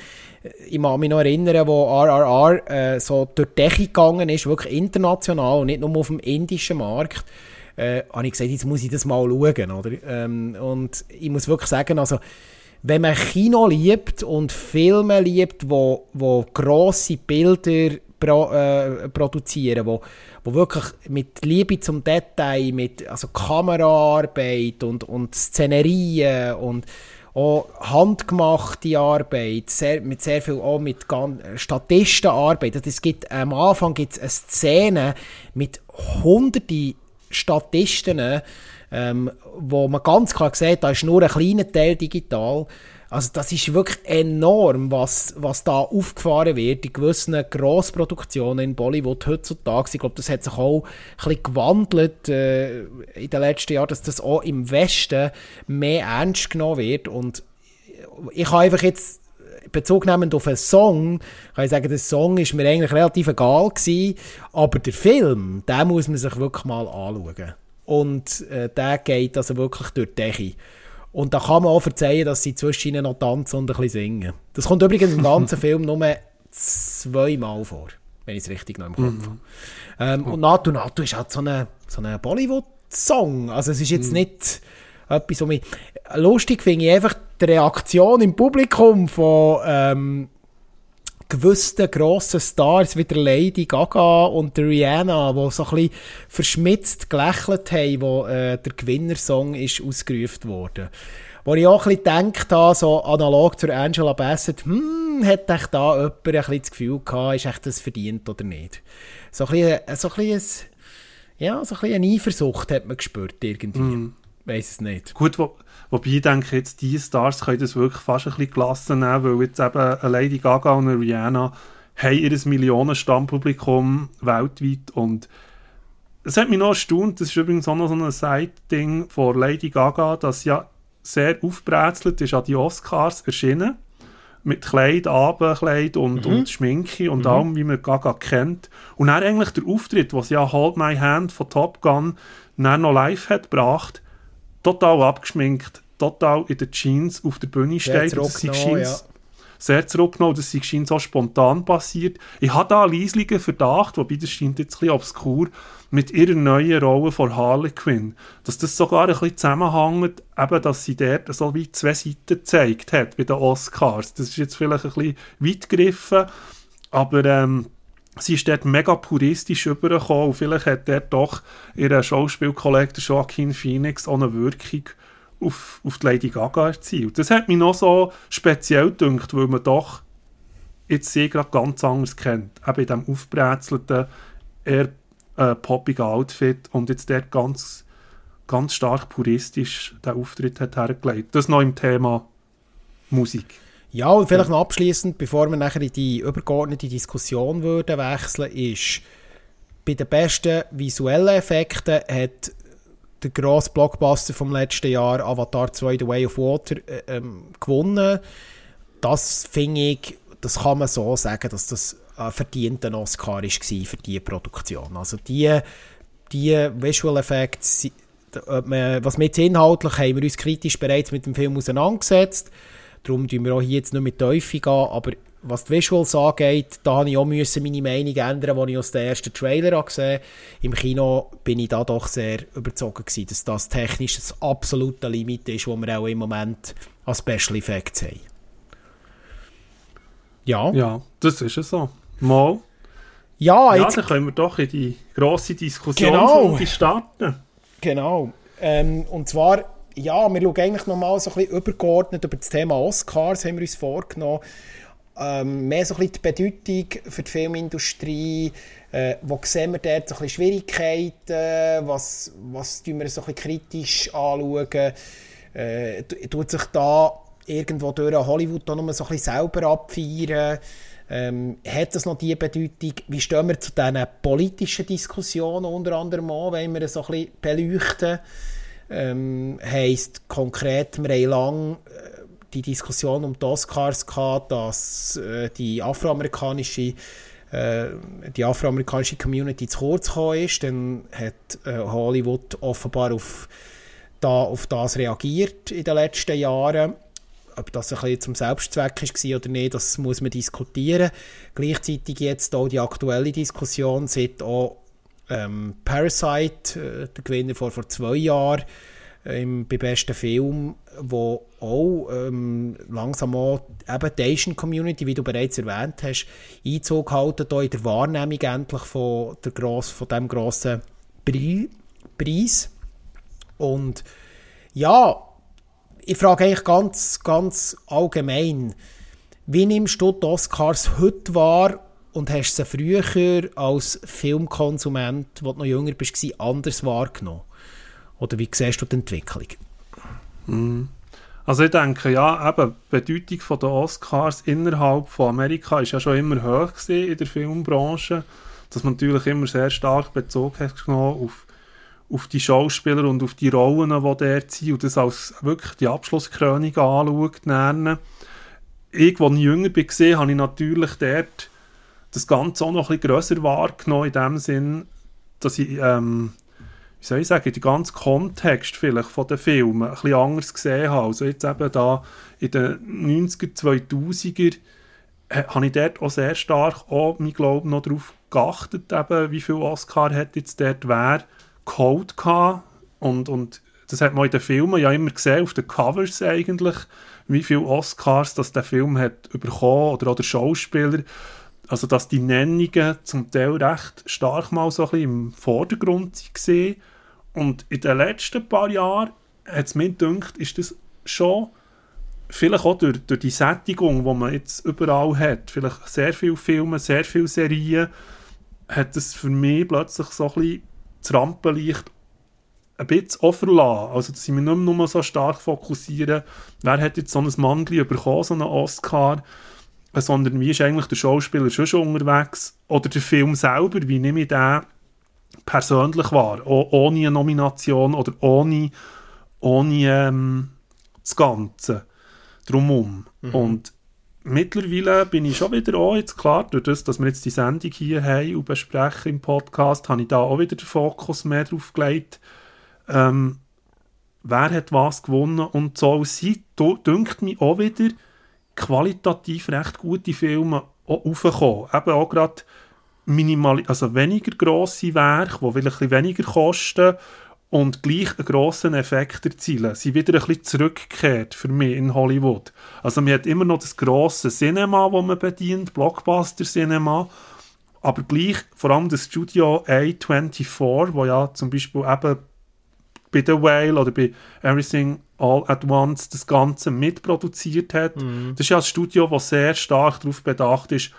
ich kann mich noch erinnern, wo RRR äh, so durch die Decke gegangen ist, wirklich international und nicht nur auf dem indischen Markt, äh, habe ich gesagt, jetzt muss ich das mal schauen. Oder? Ähm, und ich muss wirklich sagen, also, wenn man Kino liebt und Filme liebt, wo, wo grosse Bilder pro, äh, produzieren, wo, wo wirklich mit Liebe zum Detail, mit also Kameraarbeit und, und Szenerien und auch handgemachte Arbeit, sehr, mit sehr viel auch mit Statistenarbeit. Es gibt, am Anfang gibt es eine Szene mit hunderten Statisten, ähm, wo man ganz klar sieht, da ist nur ein kleiner Teil digital. Also das ist wirklich enorm, was, was da aufgefahren wird in gewissen Grossproduktionen in Bollywood heutzutage. Ich glaube, das hat sich auch ein gewandelt äh, in den letzten Jahren, dass das auch im Westen mehr ernst genommen wird. Und ich habe einfach jetzt Bezug nehmend auf einen Song, kann ich sagen, der Song ist mir eigentlich relativ egal gewesen, aber der Film, den muss man sich wirklich mal anschauen. Und äh, der geht also wirklich durch die Decke. Und da kann man auch verzeihen, dass sie zwischen ihnen noch tanzen und ein bisschen singen. Das kommt übrigens im ganzen Film nur zweimal vor, wenn ich es richtig noch im Kopf mhm. habe. Ähm, und Natu Natu ist halt so eine, so eine Bollywood- Song. Also es ist jetzt mm. nicht etwas, was mich... Lustig finde ich einfach die Reaktion im Publikum von ähm, gewissen grossen Stars wie der Lady Gaga und der Rihanna, die so ein bisschen verschmitzt gelächelt haben, wo äh, der Gewinnersong ist ausgerufen wurde. Wo ich auch ein bisschen gedacht habe, so analog zur Angela Bassett, hm, hat da jemand ein bisschen das Gefühl gehabt, ist echt das verdient oder nicht? So ein bisschen, so ein bisschen, ja, so ein bisschen eine Eifersucht hat man gespürt irgendwie. Mm. Weiß es nicht. Gut, wo, wobei ich denke, jetzt die Stars können das wirklich fast ein bisschen gelassen nehmen, weil jetzt eben eine Lady Gaga und eine Rihanna haben ihr Millionen-Stammpublikum weltweit und es hat mich noch erstaunt, das ist übrigens auch noch so ein Side-Ding von Lady Gaga, dass ja sehr aufbrezelt ist an die Oscars erschienen. Mit Kleid, Abendkleid und, mhm. und Schminke und mhm. allem, wie man Gaga kennt. Und dann eigentlich der Auftritt, was ja Hold My Hand von Top Gun dann noch live hat gebracht, total abgeschminkt, total in den Jeans auf der Bühne steht. Das sind Jeans, sehr zurückgenommen, das scheint so spontan passiert. Ich habe da einen leislichen Verdacht, wobei das scheint jetzt ein bisschen obskur, mit ihrer neuen Rolle von Harley Quinn. Dass das sogar ein bisschen zusammenhängt, eben, dass sie dort so wie zwei Seiten gezeigt hat bei den Oscars. Das ist jetzt vielleicht ein bisschen weit gegriffen, aber ähm, sie ist dort mega puristisch übergekommen und vielleicht hat dort doch ihr Schauspielkollege Joaquin Phoenix auch eine Wirkung auf, auf die Lady Gaga erzielt. Das hat mich noch so speziell gedacht, weil man doch jetzt sie gerade ganz anders kennt. Eben in diesem aufbrezelten, eher äh, poppigen Outfit und jetzt dort ganz, ganz stark puristisch den Auftritt hat hergelegt. Das noch im Thema Musik. Ja, und vielleicht noch abschließend, bevor wir nachher in die übergeordnete Diskussion würden wechseln, ist bei den besten visuellen Effekten hat der grosse Blockbuster vom letzten Jahr, Avatar 2 The Way of Water, äh, ähm, gewonnen. Das finde ich, das kann man so sagen, dass das ein verdienter Oscar war für diese Produktion. Also die, die Visual Effects, was wir jetzt inhaltlich haben wir uns kritisch bereits mit dem Film auseinandergesetzt. Darum tun wir auch hier jetzt nicht mit Teufel gehen, aber was die Visuals angeht, da habe ich auch müssen meine Meinung ändern, als ich aus dem ersten Trailer gesehen habe. Im Kino bin ich da doch sehr überzeugt gewesen, dass das technisch das absolute Limit ist, das wir auch im Moment an Special Effects haben. Ja. Ja, das ist es so. Mal. Ja, ja dann können wir doch in die grosse Diskussion genau. starten. Genau. Ähm, und zwar, ja, wir schauen eigentlich nochmal so ein bisschen übergeordnet über das Thema Oscars, haben wir uns vorgenommen. Ähm, mehr so ein bisschen die Bedeutung für die Filmindustrie, äh, wo sehen wir dort so ein bisschen Schwierigkeiten, was, was tun wir so ein bisschen kritisch anschauen, äh, tut sich da irgendwo durch Hollywood auch nur so ein bisschen selber abfeiern, ähm, hat das noch die Bedeutung, wie stehen wir zu diesen politischen Diskussionen unter anderem an, wenn wir so ein bisschen beleuchten, ähm, heisst konkret, wir haben lange äh, die Diskussion um die Oscars gehabt, dass äh, die afroamerikanische äh, die afroamerikanische Community zu kurz gekommen ist. Dann hat äh, Hollywood offenbar auf, da, auf das reagiert in den letzten Jahren. Ob das ein bisschen zum Selbstzweck war oder nicht, das muss man diskutieren. Gleichzeitig jetzt auch die aktuelle Diskussion, seit auch ähm, Parasite, äh, der Gewinner vor, vor zwei Jahren, im, beim besten Film, wo auch ähm, langsam auch eben die Asian Community, wie du bereits erwähnt hast, Einzug halten in der Wahrnehmung endlich von, der gross, von dem grossen Preis. Und ja, ich frage eigentlich ganz, ganz allgemein, wie nimmst du die Oscars heute wahr und hast sie früher als Filmkonsument, wo du noch jünger bist, anders wahrgenommen? Oder wie siehst du die Entwicklung? Mm. Also ich denke, ja, eben, die Bedeutung der Oscars innerhalb von Amerika ist ja schon immer hoch in der Filmbranche, dass man natürlich immer sehr stark Bezug hat genommen auf, auf die Schauspieler und auf die Rollen, die dort sind und das als wirklich die Abschlusskrönung anschaut. Dann. Ich, als ich jünger war, habe ich natürlich dort das Ganze auch noch ein grösser wahrgenommen, in dem Sinn, dass ich ähm, wie soll ich sagen, den ganzen Kontext vielleicht von den Filmen ein bisschen anders gesehen habe. Also jetzt eben da in den 90er, 2000er äh, habe ich dort auch sehr stark auch, mein Glaube noch darauf geachtet, eben, wie viel Oscar hat jetzt dort wer geholt gehabt Und, und das hat man in den Filmen ja immer gesehen, auf den Covers eigentlich, wie viele Oscars das der Film hat bekommen oder auch der Schauspieler. Also, dass die Nennungen zum Teil recht stark mal so ein bisschen im Vordergrund waren. Und in den letzten paar Jahren hat es mir gedacht, ist das schon vielleicht auch durch, durch die Sättigung, die man jetzt überall hat, vielleicht sehr viele Filme, sehr viele Serien, hat es für mich plötzlich so ein bisschen das Rampenlicht ein bisschen overlassen. Also, dass ich mich nicht mehr nur so stark fokussieren, wer hat jetzt so ein Mangli bekommen, so einen Oscar, sondern wie ist eigentlich der Schauspieler schon schon unterwegs oder der Film selber, wie nehme ich den persönlich wahr, ohne eine Nomination oder ohne, ohne ähm, das Ganze drumherum. Mhm. Und mittlerweile bin ich schon wieder auch, jetzt klar, durch das, dass wir jetzt die Sendung hier haben und besprechen im Podcast, habe ich da auch wieder den Fokus mehr drauf gelegt, ähm, wer hat was gewonnen und so. Sie dünkt mich auch wieder qualitativ recht gute Filme aufgekommen. Eben auch gerade minimal, also weniger grosse Werke, die vielleicht ein weniger kosten und gleich einen grossen Effekt erzielen, sind wieder ein bisschen zurückgekehrt für mich in Hollywood. Also man hat immer noch das grosse Cinema, das man bedient, Blockbuster-Cinema, aber gleich vor allem das Studio A24, wo ja zum Beispiel eben bei The Whale oder bei Everything All at Once das Ganze mitproduziert hat. Mm. Das ist ja ein Studio, das sehr stark darauf bedacht ist,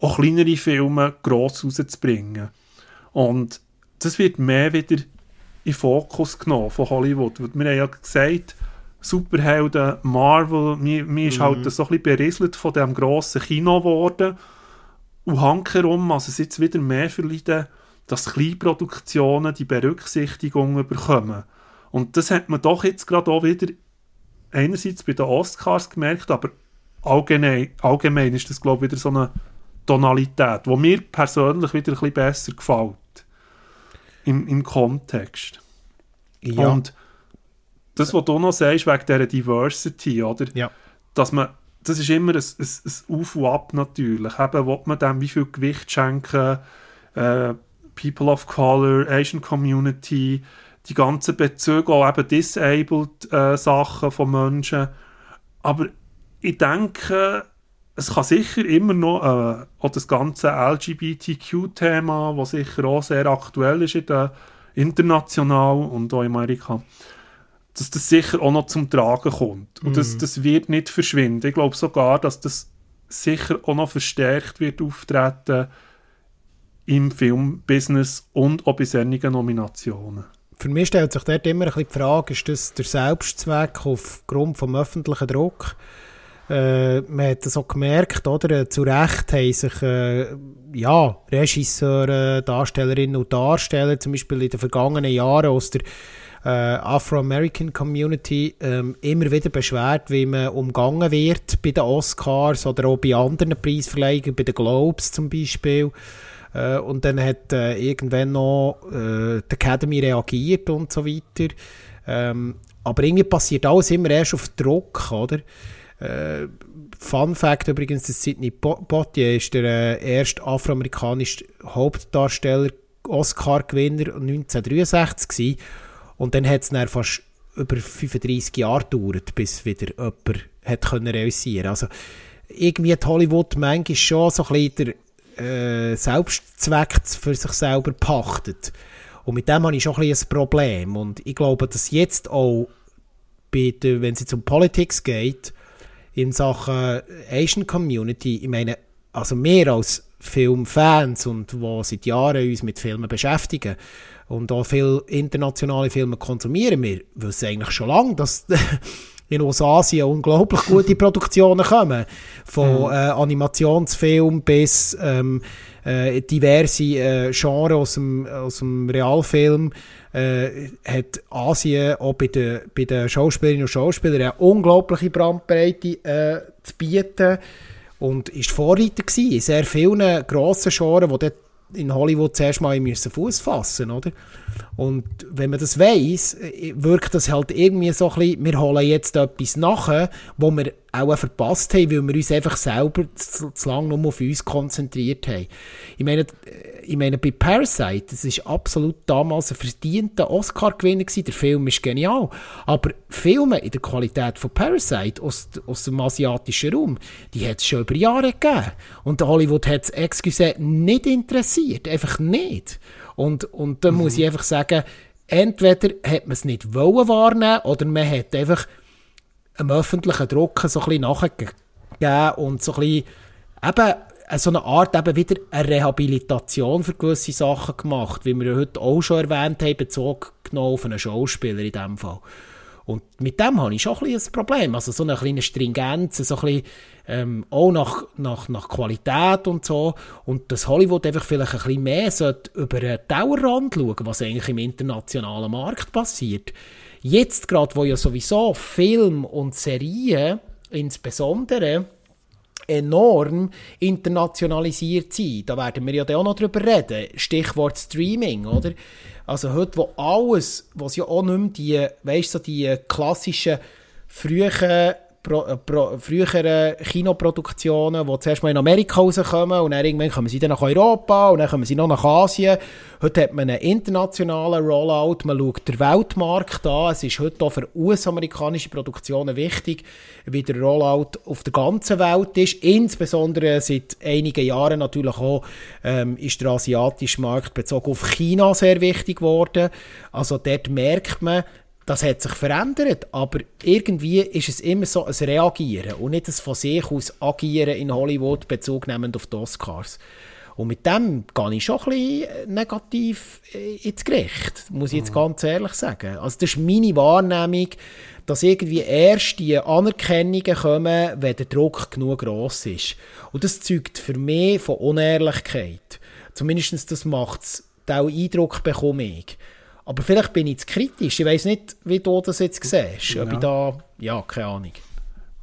auch kleinere Filme gross rauszubringen. Und das wird mehr wieder in Fokus genommen von Hollywood. Wir haben ja gesagt, Superhelden, Marvel, mir, mir ist halt mhm. so ein bisschen berieselt von dem grossen Kino geworden. Und hankerum, also es jetzt wieder mehr verleiden, dass Kleinproduktionen die Berücksichtigung bekommen. Und das hat man doch jetzt gerade auch wieder einerseits bei den Oscars gemerkt, aber allgemein, allgemein ist das, glaube ich, wieder so eine Tonalität, die mir persönlich wieder ein bisschen besser gefällt. Im, im Kontext. Ja. Und das, was du noch sagst, wegen dieser Diversity, oder? Ja. Dass man, das ist immer ein, ein, ein Auf und Ab natürlich. Eben, will man dem wie viel Gewicht schenken, äh, People of Color, Asian Community, die ganzen Bezüge, auch eben disabled äh, Sachen von Menschen. Aber ich denke, es kann sicher immer noch äh, auch das ganze LGBTQ-Thema, was sicher auch sehr aktuell ist in der, international und auch in Amerika, dass das sicher auch noch zum Tragen kommt. Und mm. das, mhm. das wird nicht verschwinden. Ich glaube sogar, dass das sicher auch noch verstärkt wird auftreten im Filmbusiness und auch bei solchen Nominationen. Für mich stellt sich dort immer ein die Frage, ist das der Selbstzweck aufgrund vom öffentlichen Druck? Äh, man hat das auch gemerkt, oder? Zu Recht haben sich äh, ja, Regisseure, Darstellerinnen und Darsteller zum Beispiel in den vergangenen Jahren aus der äh, Afro-American Community ähm, immer wieder beschwert, wie man umgangen wird bei den Oscars oder auch bei anderen Preisverleihungen, bei den Globes zum Beispiel. Äh, und dann hat äh, irgendwann noch äh, die Academy reagiert und so weiter. Ähm, aber irgendwie passiert alles immer erst auf Druck, oder? Äh, Fun Fact übrigens, dass Sidney Poitier ist der äh, erste afroamerikanische Hauptdarsteller, Oscar-Gewinner 1963 gewesen. Und dann hat es fast über 35 Jahre gedauert, bis wieder jemand hat können realisieren Also irgendwie hat Hollywood manchmal schon so ein bisschen äh, Selbstzweck für sich selber pachtet. Und mit dem habe ich schon ein, ein Problem. Und ich glaube, dass jetzt auch, bei der, wenn es jetzt um Politics geht, in Sachen Asian Community, ich meine, also mehr als Filmfans und die seit Jahren uns mit Filmen beschäftigen und auch viele internationale Filme konsumieren, wir wissen eigentlich schon lange, dass in Ostasien unglaublich gute Produktionen kommen. Von mhm. äh, Animationsfilm bis ähm, äh, diverse äh, Genres aus dem, aus dem Realfilm. Äh, hat Asien auch bei den, bei den Schauspielerinnen und Schauspielern eine unglaubliche Brandbreite äh, zu bieten und ist Vorreiter gewesen in sehr vielen grossen Genres, die in Hollywood zuerst mal müssen Fuß fassen, oder? Und wenn man das weiß, wirkt das halt irgendwie so ein bisschen, wir holen jetzt etwas nach, wo wir auch verpasst haben, weil wir uns einfach selber zu, zu lange nur auf uns konzentriert haben. Ich meine, äh, ich meine, bei Parasite, das ist absolut damals ein verdienter Oscar-Gewinner. Der Film ist genial. Aber Filme in der Qualität von Parasite aus, aus dem asiatischen Raum, die hat es schon über Jahre gegeben. Und Hollywood hat es, excuse, nicht interessiert. Einfach nicht. Und, und da mhm. muss ich einfach sagen, entweder hat man es nicht wollen wahrnehmen oder man hat einfach einem öffentlichen Druck so ein bisschen nachgegeben und so ein bisschen eben so eine Art eben wieder eine Rehabilitation für gewisse Sachen gemacht, wie wir heute auch schon erwähnt haben, bezogen genommen auf einen Schauspieler in diesem Fall. Und mit dem habe ich schon ein, ein Problem. Also so eine kleine Stringenz, so ein bisschen, ähm, auch nach, nach, nach Qualität und so. Und dass Hollywood einfach vielleicht ein bisschen mehr sollte über den Dauerrand schauen, was eigentlich im internationalen Markt passiert. Jetzt gerade, wo ja sowieso Film und Serien insbesondere enorm internationalisiert sind. Da werden wir ja auch noch drüber reden. Stichwort Streaming, oder? Also heute, wo alles, was ja auch nicht mehr die, weißt, so die klassischen frühen pro, äh, pro, früheren Kinoproduktionen, die zuerst mal in Amerika rauskommen und dann irgendwann kommen sie dann nach Europa und dann kommen sie noch nach Asien. Heute hat man einen internationalen Rollout, man schaut den Weltmarkt an. Es ist heute auch für US-amerikanische Produktionen wichtig, wie der Rollout auf der ganzen Welt ist. Insbesondere seit einigen Jahren natürlich auch ähm, ist der asiatische Markt bezogen auf China sehr wichtig geworden. Also dort merkt man, das hat sich verändert, aber irgendwie ist es immer so ein Reagieren und nicht ein von sich aus Agieren in Hollywood bezugnehmend auf die Oscars. Und mit dem gehe ich schon ein bisschen negativ äh, ins Gericht, muss ich jetzt mhm. ganz ehrlich sagen. Also das ist meine Wahrnehmung, dass irgendwie erst die Anerkennungen kommen, wenn der Druck genug gross ist. Und das zeugt für mich von Unehrlichkeit. Zumindest das macht es, den Eindruck bekomme ich. Aber vielleicht bin ich zu kritisch. Ich weiß nicht, wie du das jetzt siehst. Ja. Ob ich da, ja, keine Ahnung.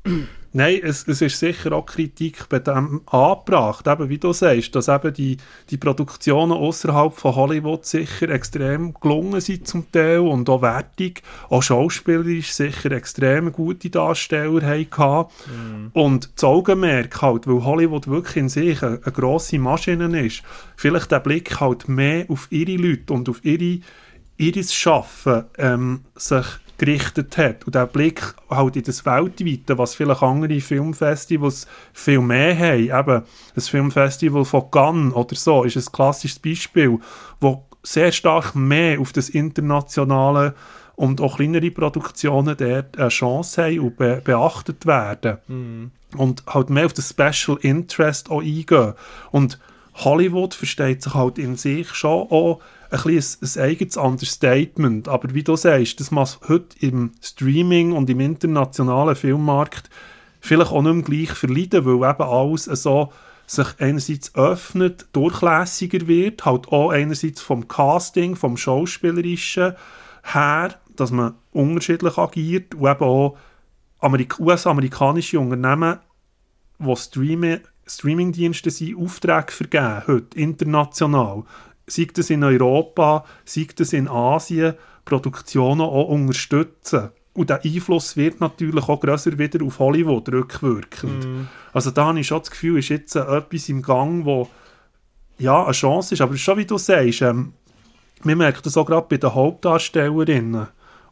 Nein, es, es ist sicher auch Kritik bei dem angebracht, eben wie du sagst, dass eben die, die Produktionen außerhalb von Hollywood sicher extrem gelungen sind zum Teil und auch wertig, auch schauspielerisch sicher extrem gute Darsteller hatten. Mm. Und das Augenmerk halt, weil Hollywood wirklich in sich eine, eine grosse Maschine ist, vielleicht der Blick halt mehr auf ihre Leute und auf ihre ihres Schaffen ähm, sich gerichtet hat und der Blick halt in das Weltweite, was vielleicht andere Filmfestivals viel mehr haben, eben das Filmfestival von Cannes oder so, ist ein klassisches Beispiel, wo sehr stark mehr auf das internationale und auch kleinere Produktionen dort eine Chance haben und be beachtet werden. Mm. Und halt mehr auf das Special Interest auch eingehen. Und Hollywood versteht sich halt in sich schon auch ein, ein, ein eigenes Understatement. Aber wie du sagst, das macht heute im Streaming und im internationalen Filmmarkt vielleicht auch nicht mehr gleich verleiden, weil eben alles so sich einerseits öffnet, durchlässiger wird, halt auch einerseits vom Casting, vom Schauspielerischen her, dass man unterschiedlich agiert und eben auch Amerik US-amerikanische Unternehmen, die Streaming Streamingdienste sind, Aufträge vergeben, heute international sei das in Europa, sei das in Asien, Produktionen auch unterstützen. Und der Einfluss wird natürlich auch grösser wieder auf Hollywood rückwirkend. Mm. Also da habe ich schon das Gefühl, ist jetzt etwas im Gang, wo ja, eine Chance ist. Aber schon wie du sagst, ähm, wir merken das auch gerade bei den Hauptdarstellerinnen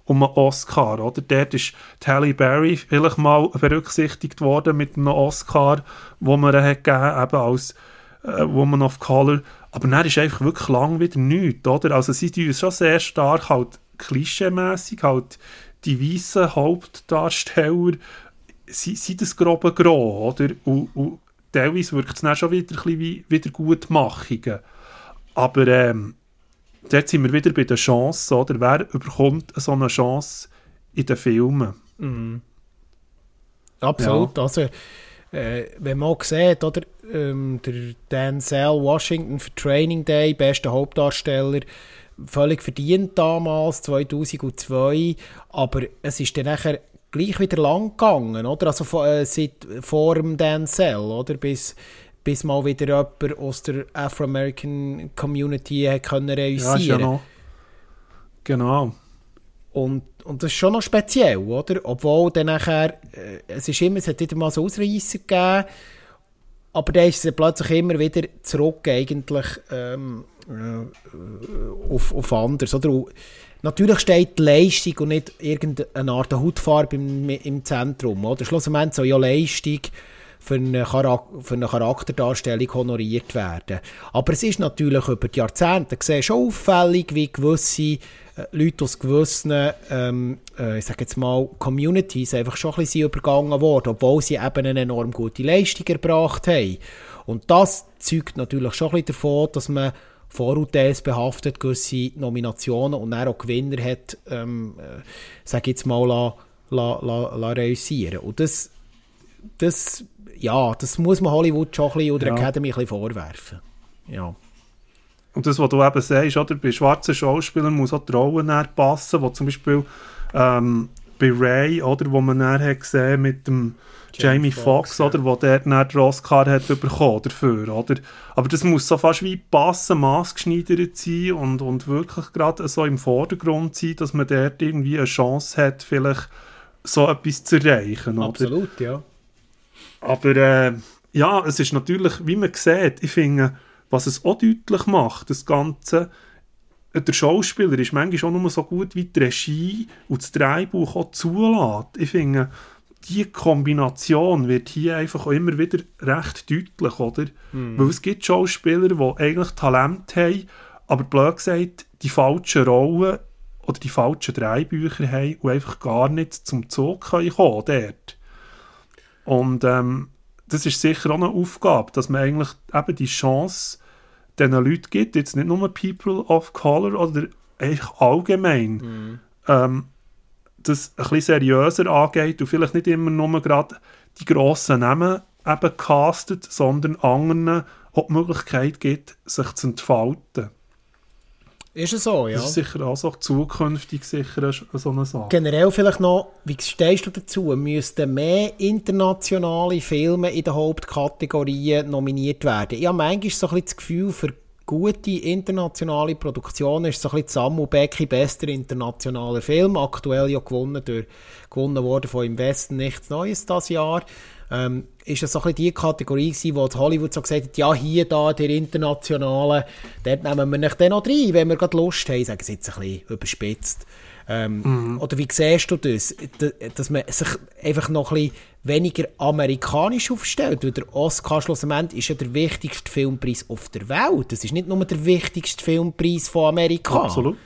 um einen Oscar, oder? Dort ist Halle Berry vielleicht mal berücksichtigt worden mit einem Oscar, wo man hat gegeben, eben als Woman of Color. Aber dann ist einfach wirklich lang wieder nichts, oder? Also sie tun schon sehr stark halt klischeemässig halt die weißen Hauptdarsteller sind, sind das grobe Gros, oder? Und, und teilweise wirkt es dann schon wieder ein wie Wiedergutmachungen. Aber ähm, dort sind wir wieder bei der Chance, oder? Wer bekommt so eine Chance in den Filmen? Mhm. Absolut, ja. also äh, wenn man auch sieht, oder, ähm, der Denzel Washington für Training Day, bester Hauptdarsteller, völlig verdient damals, 2002, aber es ist dann nachher gleich wieder lang gegangen, oder? Also äh, seit, vor dem Denzel, oder? Bis, bis mal wieder jemand aus der Afro-American Community können realisieren ja, genau. genau. Und, und das ist schon noch speziell, oder? Obwohl dann nachher, äh, es ist immer, es hat wieder mal so Ausreißer gegeben, aber dann ist es plötzlich immer wieder zurück eigentlich ähm, äh, auf, auf anders, oder? Natürlich steht die Leistung und nicht irgendeine Art Hautfarbe im, im Zentrum, oder? Schlussendlich soll ja Leistung für eine, für eine Charakterdarstellung honoriert werden. Aber es ist natürlich über die Jahrzehnte schon auffällig, wie gewisse Leute aus gewissen, ähm, äh, ich sage jetzt mal, Communities einfach schon ein bisschen übergangen worden, obwohl sie eben eine enorm gute Leistung erbracht haben. Und das zeugt natürlich schon ein bisschen davon, dass man Vorurteils behaftet gewisse Nominationen und dann auch Gewinner hat, ähm, äh, sage jetzt mal, la, la, la, la realisieren. Und das, das ja, das muss man Hollywood schon ein bisschen oder ja. Academy ein bisschen vorwerfen. Ja. Und das, was du eben sagst, oder, bei schwarzen Schauspielern muss auch die Rolle passen, wo zum Beispiel ähm, bei Ray, oder, wo man hat gesehen mit dem Jamie, Foxx, Fox, oder, wo der dann den Oscar hat bekommen dafür, oder? Aber das muss so fast wie passen, maßgeschneidert sein und, und wirklich gerade so im Vordergrund sein, dass man dort irgendwie eine Chance hat, vielleicht so etwas zu erreichen, Absolut, oder? ja. Aber äh, ja, es ist natürlich, wie man sieht, ich finde, was es auch deutlich macht, das Ganze, der Schauspieler ist manchmal auch nur so gut wie die Regie und das Drehbuch auch zulässt. Ich finde, die Kombination wird hier einfach auch immer wieder recht deutlich, oder? Mhm. Weil es gibt Schauspieler, die eigentlich Talent haben, aber blöd gesagt, die falschen Rollen oder die falschen Drehbücher haben und einfach gar nicht zum Zug kommen dort. Und ähm, das ist sicher auch eine Aufgabe, dass man eigentlich eben die Chance diesen Leuten gibt, jetzt nicht nur People of Color oder eigentlich allgemein, mhm. ähm, das ein bisschen seriöser angeht und vielleicht nicht immer nur gerade die grossen Namen eben castet, sondern anderen auch die Möglichkeit gibt, sich zu entfalten. Ist es so, ja. Das ist sicher auch so zukünftig sicher so eine Sache. Generell vielleicht noch, wie stehst du dazu? Müssten mehr internationale Filme in den Hauptkategorien nominiert werden? Ich habe manchmal so ein bisschen das Gefühl, für gute internationale Produktionen ist so ein bisschen Samu Becky bester internationaler Film. Aktuell ja gewonnen, durch, gewonnen worden von Im Westen nichts Neues das Jahr ähm, ist das so ein bisschen die Kategorie gewesen, wo Hollywood so gesagt hat, ja, hier, da, der internationale, dort nehmen wir nicht den noch rein, wenn wir gerade Lust haben, sagen sie jetzt ein bisschen überspitzt. Ähm, mhm. Oder wie siehst du das, dass man sich einfach noch ein bisschen weniger amerikanisch aufstellt, weil der Oscar schlussendlich ist ja der wichtigste Filmpreis auf der Welt. Das ist nicht nur der wichtigste Filmpreis von Amerika. Absolut.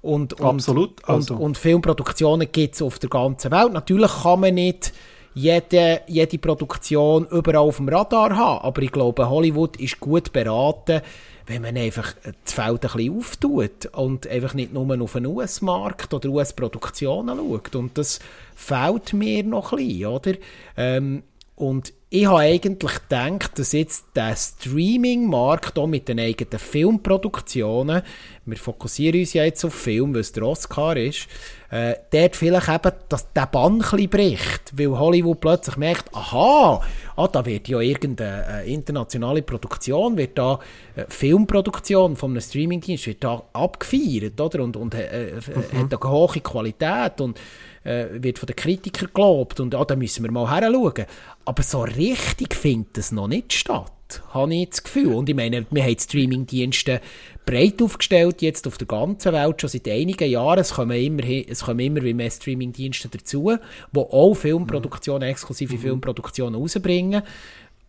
Und, und, Absolut. Also. Und, und Filmproduktionen gibt es auf der ganzen Welt. Natürlich kann man nicht jede, jede Produktion überall auf dem Radar haben. Aber ich glaube, Hollywood ist gut beraten, wenn man einfach das Feld ein bisschen auftut und einfach nicht nur auf den US-Markt oder US-Produktionen schaut. Und das fehlt mir noch ein bisschen, oder? Ähm, und ich habe eigentlich gedacht, dass jetzt der Streaming-Markt auch mit den eigenen Filmproduktionen, wir fokussieren uns ja jetzt auf Film, weil es der Oscar ist, äh, dort vielleicht eben, dass der Bann ein bricht, weil Hollywood plötzlich merkt, aha, ah, da wird ja irgendeine äh, internationale Produktion, wird da äh, Filmproduktion von einem Streamingdienst wird da abgefeiert, oder? Und, und äh, äh mhm. hat eine hohe Qualität und äh, wird von den Kritikern gelobt und ah, da müssen wir mal her schauen. Aber so richtig findet es noch nicht statt habe ich das Gefühl. Und ich meine, wir haben Streamingdienste breit aufgestellt, jetzt auf der ganzen Welt, schon seit einigen Jahren. Es kommen immer, es kommen immer mehr Streamingdienste dazu, die auch Filmproduktionen, exklusive mhm. Filmproduktionen rausbringen.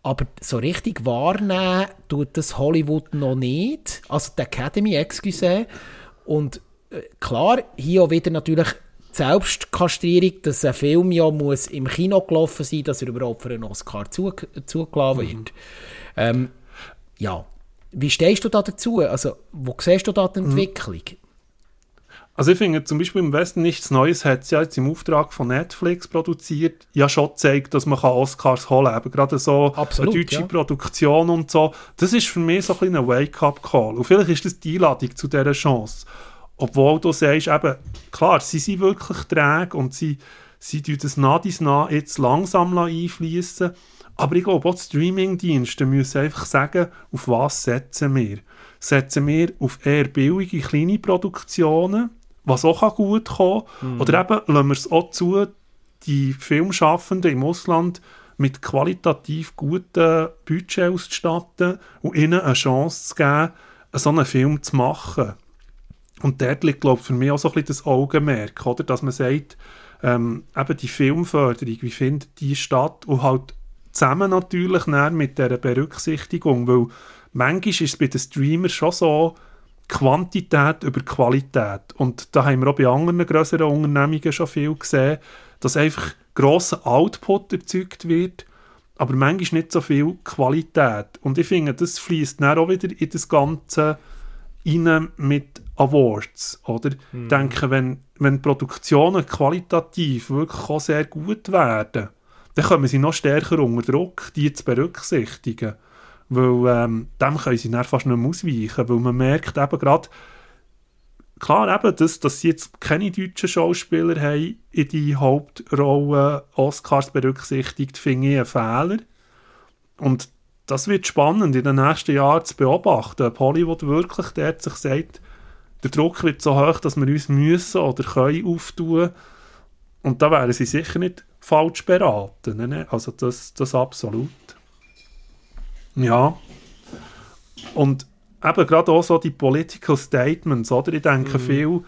Aber so richtig wahrnehmen tut das Hollywood noch nicht. Also die Academy, excuse. Und äh, klar, hier auch wieder natürlich Selbstkastrierung, dass ein Film ja muss im Kino gelaufen sein, dass er überhaupt für einen Oscar zugelassen wird. Mhm. Ähm, ja, wie stehst du da dazu? Also, wo siehst du da die mhm. Entwicklung? Also ich finde zum Beispiel im Westen nichts Neues hat es ja jetzt im Auftrag von Netflix produziert, ja schon gezeigt, dass man Oscars holen kann. Eben gerade so Absolut, eine deutsche ja. Produktion und so. Das ist für mich so ein ein Wake-up-Call. Und vielleicht ist das die Einladung zu dieser Chance. Obwohl du sagst, eben, klar, sie sind wirklich träge und sie, sie tun das nah dies nah jetzt langsam einfließen. Aber ich glaube, auch die Streaming-Dienste müssen einfach sagen, auf was setzen wir. Setzen wir auf eher billige, kleine Produktionen, was auch gut kommen kann. Mhm. Oder eben lassen wir es auch zu, die Filmschaffenden im Ausland mit qualitativ guten Budget auszustatten und ihnen eine Chance zu geben, so einen Film zu machen. Und dort liegt, glaube ich, für mich auch so ein bisschen das Augenmerk, oder? dass man sagt, ähm, eben die Filmförderung, wie findet die statt? Und halt zusammen natürlich mit dieser Berücksichtigung, weil manchmal ist es bei den Streamern schon so, Quantität über Qualität. Und da haben wir auch bei anderen größeren Unternehmungen schon viel gesehen, dass einfach grosser Output erzeugt wird, aber manchmal nicht so viel Qualität. Und ich finde, das fließt dann auch wieder in das Ganze rein mit Awards, oder? Mhm. Ich denke, wenn, wenn Produktionen qualitativ wirklich auch sehr gut werden, dann kommen sie noch stärker unter Druck, die zu berücksichtigen. Weil ähm, dem können sie dann fast nicht mehr ausweichen, weil man merkt eben gerade, klar eben, dass, dass sie jetzt keine deutschen Schauspieler haben in die Hauptrolle Oscars berücksichtigt, finde ich einen Fehler. Und das wird spannend in den nächsten Jahren zu beobachten, ob Hollywood wirklich dort sich sagt, der Druck wird so hoch, dass wir uns müssen oder können auftun. Und da wären sie sicher nicht falsch beraten. Ne? Also das, das absolut. Ja. Und eben gerade auch so die Political Statements, oder? Ich denke, mhm. viel,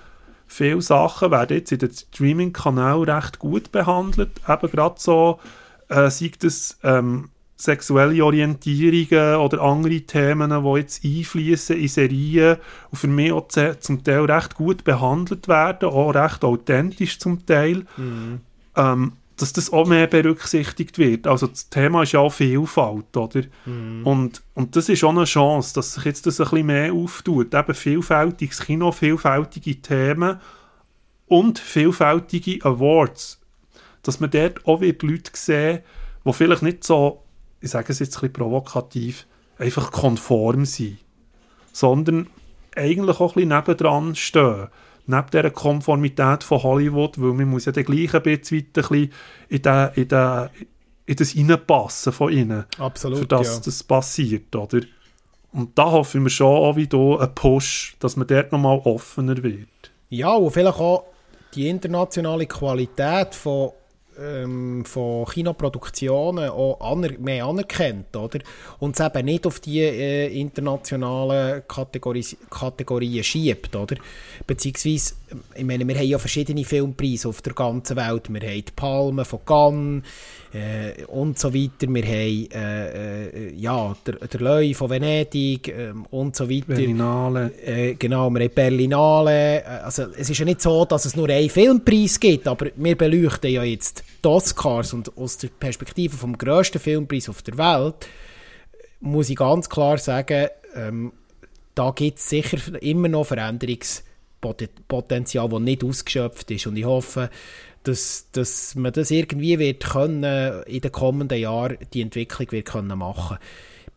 viele Sachen werden jetzt in den Streaming-Kanälen recht gut behandelt. Eben gerade so, äh, sei das ähm, sexuelle Orientierungen oder andere Themen, die jetzt einfließen in Serien und für mich auch zum Teil recht gut behandelt werden, auch recht authentisch zum Teil. Mhm. Ähm, dass das auch mehr berücksichtigt wird. Also das Thema ist ja auch Vielfalt, oder? Mm. Und, und das ist auch eine Chance, dass sich jetzt das ein bisschen mehr auftut. Eben vielfältiges Kino, vielfältige Themen und vielfältige Awards. Dass man dort auch wird Leute sehen, die vielleicht nicht so, ich sage es jetzt ein bisschen provokativ, einfach konform sind, sondern eigentlich auch ein bisschen nebendran stehen neben dieser Konformität von Hollywood, weil man muss ja dann gleich ein bisschen, ein bisschen in, den, in, den, in das Reinpassen von ihnen. Absolut, Für das ja. das passiert, oder? Und da hoffen wir schon auch wieder einen Push, dass man dort nochmal offener wird. Ja, und vielleicht auch die internationale Qualität von ähm, von Kinoproduktionen auch aner mehr anerkennt, oder? Und es eben nicht auf die äh, internationalen Kategorie Kategorien schiebt, oder? Beziehungsweise, ich meine, wir haben ja verschiedene Filmpreise auf der ganzen Welt. Wir haben die Palme von Cannes äh, und so weiter. Wir haben äh, äh, ja, der, der Leu von Venedig äh, und so weiter. Berlinale. Äh, genau, wir haben Berlinale. Äh, also es ist ja nicht so, dass es nur einen Filmpreis gibt, aber wir beleuchten ja jetzt die Oscars und aus der Perspektive vom grössten Filmpreis auf der Welt muss ich ganz klar sagen, ähm, da gibt es sicher immer noch Veränderungspotenzial, das nicht ausgeschöpft ist. Und ich hoffe, dass, dass man das irgendwie wird können, in den kommenden Jahren die Entwicklung wird können machen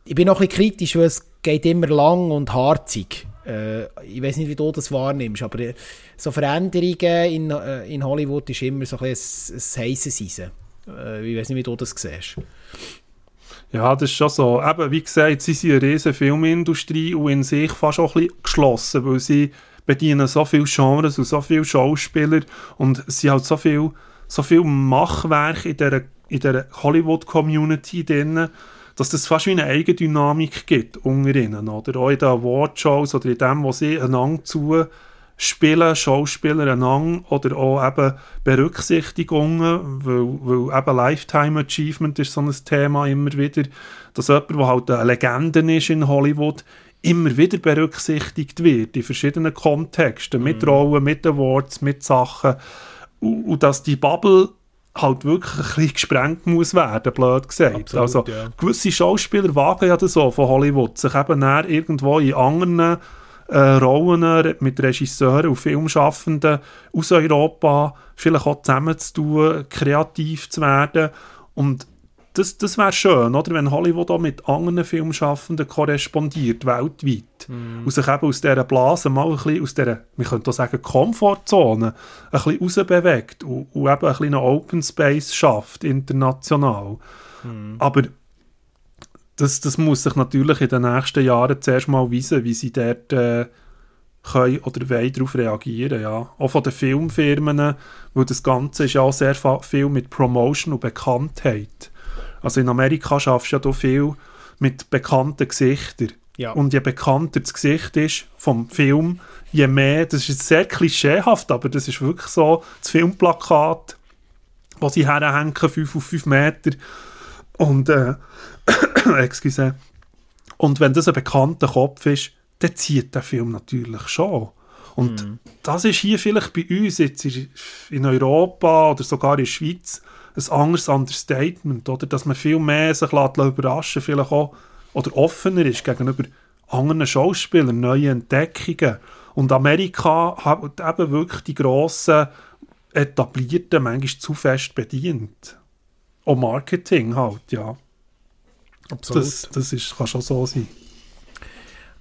Ich bin noch ein bisschen kritisch, weil es geht immer lang und harzig. Äh, ich weiß nicht, wie du das wahrnimmst, aber äh, so Veränderungen in, äh, in Hollywood ist immer so ein, ein, ein heißes Eisen. Äh, ich weiß nicht, wie du das siehst. Ja, das ist schon so. Eben, wie gesagt, sie sind eine riesige Filmindustrie und in sich fast auch ein bisschen geschlossen, weil sie bedienen so viele Genres und so viele Schauspieler und sie haben so viel, so viel Machwerk in dieser, in dieser Hollywood-Community drin, dass das fast wie eine Eigendynamik gibt unter ihnen, oder? Auch in den Awardshows oder in dem, wo sie einander zu spielen, Schauspieler einander oder auch eben Berücksichtigungen, weil, weil eben Lifetime Achievement ist so ein Thema immer wieder, dass jemand, der halt eine Legende ist in Hollywood, immer wieder berücksichtigt wird, in verschiedenen Kontexten, mhm. mit Rollen, mit Awards, mit Sachen. Und, und, dass die Bubble halt wirklich ein bisschen gesprengt muss werden, blöd gesagt. Absolut, also ja. gewisse Schauspieler wagen ja das so von Hollywood, sich eben näher irgendwo in anderen äh, Rollen mit Regisseuren und Filmschaffenden aus Europa vielleicht auch zusammenzutun, kreativ zu werden und das, das wäre schön, oder? wenn Hollywood auch mit anderen Filmschaffenden korrespondiert, weltweit. Mm. Und sich eben aus dieser Blase mal ein bisschen aus dieser, wir könnten auch sagen, Komfortzone ein bisschen rausbewegt und, und eben ein bisschen einen Open Space schafft, international. Mm. Aber das, das muss sich natürlich in den nächsten Jahren zuerst mal weisen, wie sie dort äh, können oder wollen darauf reagieren, ja. Auch von den Filmfirmen, weil das Ganze ist ja auch sehr viel mit Promotion und Bekanntheit. Also in Amerika schaffst du ja viel mit bekannten Gesichtern. Ja. Und je bekannter das Gesicht ist vom Film, je mehr, das ist sehr klischeehaft, aber das ist wirklich so, das Filmplakat, wo sie herhängen, 5 auf 5 Meter. Und, äh, excuse. Und wenn das ein bekannter Kopf ist, dann zieht der Film natürlich schon. Und mm. das ist hier vielleicht bei uns jetzt in Europa oder sogar in der Schweiz ein anderes Understatement, oder? Dass man viel mehr sich überraschen vielleicht auch, oder offener ist gegenüber anderen Schauspielern, neuen Entdeckungen. Und Amerika hat eben wirklich die grossen, etablierten manchmal zu fest bedient. Auch Marketing halt, ja. Absolut. Das, das ist, kann schon so sein.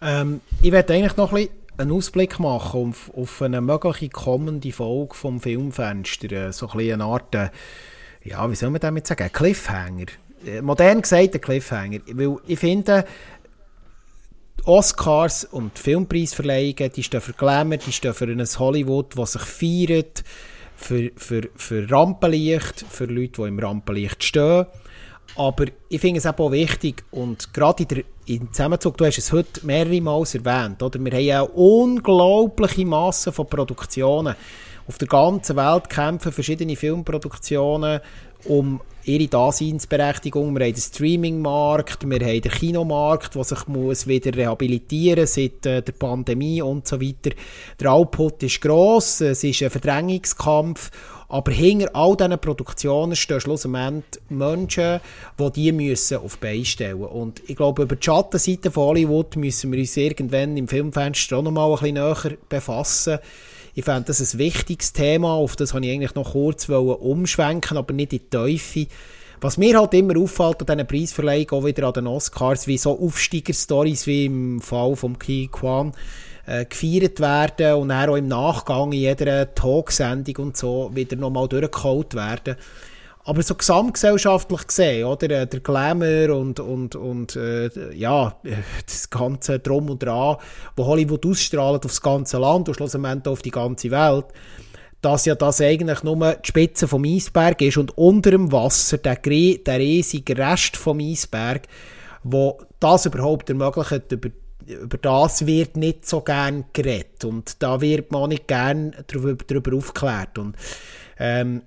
Ähm, ich werde eigentlich noch ein einen Ausblick machen auf, auf eine mögliche kommende Folge vom Filmfenster. Äh, so ein eine Art, äh, ja, wie soll man damit sagen, ein Cliffhanger. Äh, modern gesagt ein Cliffhanger. Weil ich finde, Oscars und Filmpreisverleihungen, die stehen für Glamour, die stehen für ein Hollywood, das sich feiert, für, für, für Rampenlicht, für Leute, die im Rampenlicht stehen. Aber ich finde es auch wichtig und gerade in der, im Zusammenzug, du hast es heute mehrere Mal erwähnt, oder? wir haben ja unglaubliche Massen von Produktionen. Auf der ganzen Welt kämpfen verschiedene Filmproduktionen um ihre Daseinsberechtigung. Wir haben den Streaming-Markt, wir haben den Kinomarkt, der sich muss wieder rehabilitieren seit äh, der Pandemie und so weiter. Der Output ist gross, es ist ein Verdrängungskampf aber hinter all diesen Produktionen stehen schlussendlich Menschen, die die müssen auf Beine stellen Und ich glaube, über die Schattenseite von Hollywood müssen wir uns irgendwann im Filmfenster auch noch mal ein bisschen näher befassen. Ich fände das ein wichtiges Thema, auf das wollte ich eigentlich noch kurz umschwenken, aber nicht in die Teufel. Was mir halt immer auffällt an diesen Preisverleihungen, auch wieder an den Oscars, wie so Aufsteiger-Stories wie im Fall von Ki Kwan, äh, gefeiert werden und dann auch im Nachgang in jeder Talksendung und so wieder nochmal durchgeholt werden. Aber so gesamtgesellschaftlich gesehen, oder, äh, der Glamour und, und, und äh, ja, das ganze Drum und Dran, wo Hollywood ausstrahlt auf das ganze Land und schlussendlich auf die ganze Welt, dass ja das eigentlich nur die Spitze vom Eisberg ist und unter dem Wasser der, der riesige Rest vom Eisberg, wo das überhaupt ermöglicht, über über das wird nicht so gern geredet. Und da wird man nicht gern darüber, darüber aufgeklärt. Und ähm,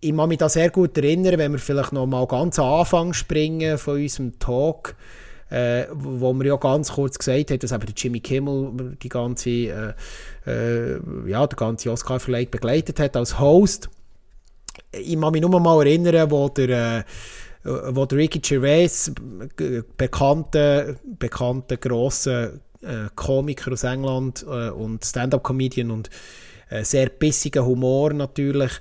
ich kann mich da sehr gut erinnern, wenn wir vielleicht noch mal ganz am Anfang springen von unserem Talk, äh, wo wir ja ganz kurz gesagt haben, dass eben Jimmy Kimmel die ganze, äh, äh, ja, der ganze Oscar-Verleih begleitet hat als Host. Ich kann mich nur mal erinnern, wo der äh, äh, wo der Ricky Gervais, bekannter, bekannter grosser äh, Komiker aus England äh, und Stand-up-Comedian und äh, sehr bissiger Humor natürlich,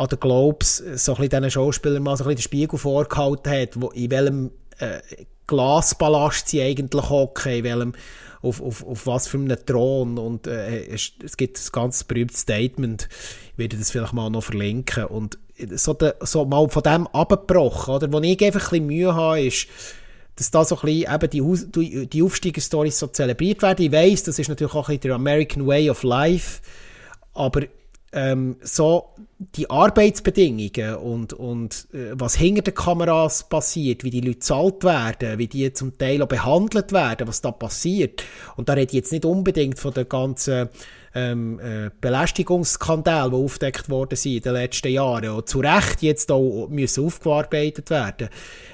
an den Globes so ein diesen Schauspielern mal so ein den Spiegel vorgehalten hat, wo, in welchem äh, Glasballast sie eigentlich hocken, in welchem auf, auf, auf was für einem Thron und äh, es, es gibt ein ganz berühmtes Statement, ich werde das vielleicht mal noch verlinken und so, de, so mal von dem abgebrochen, oder? Wo ich einfach ein bisschen Mühe habe, ist, dass da so ein bisschen eben die, die, die Aufsteigerstories so zelebriert werden. Ich weiss, das ist natürlich auch ein bisschen der American Way of Life, aber ähm, so die Arbeitsbedingungen und, und äh, was hinter den Kameras passiert, wie die Leute zahlt werden, wie die zum Teil auch behandelt werden, was da passiert. Und da rede ich jetzt nicht unbedingt von der ganzen ähm, äh, Belästigungsskandale, die aufgedeckt worden sind in den letzten Jahren und zu Recht jetzt auch müssen aufgearbeitet werden.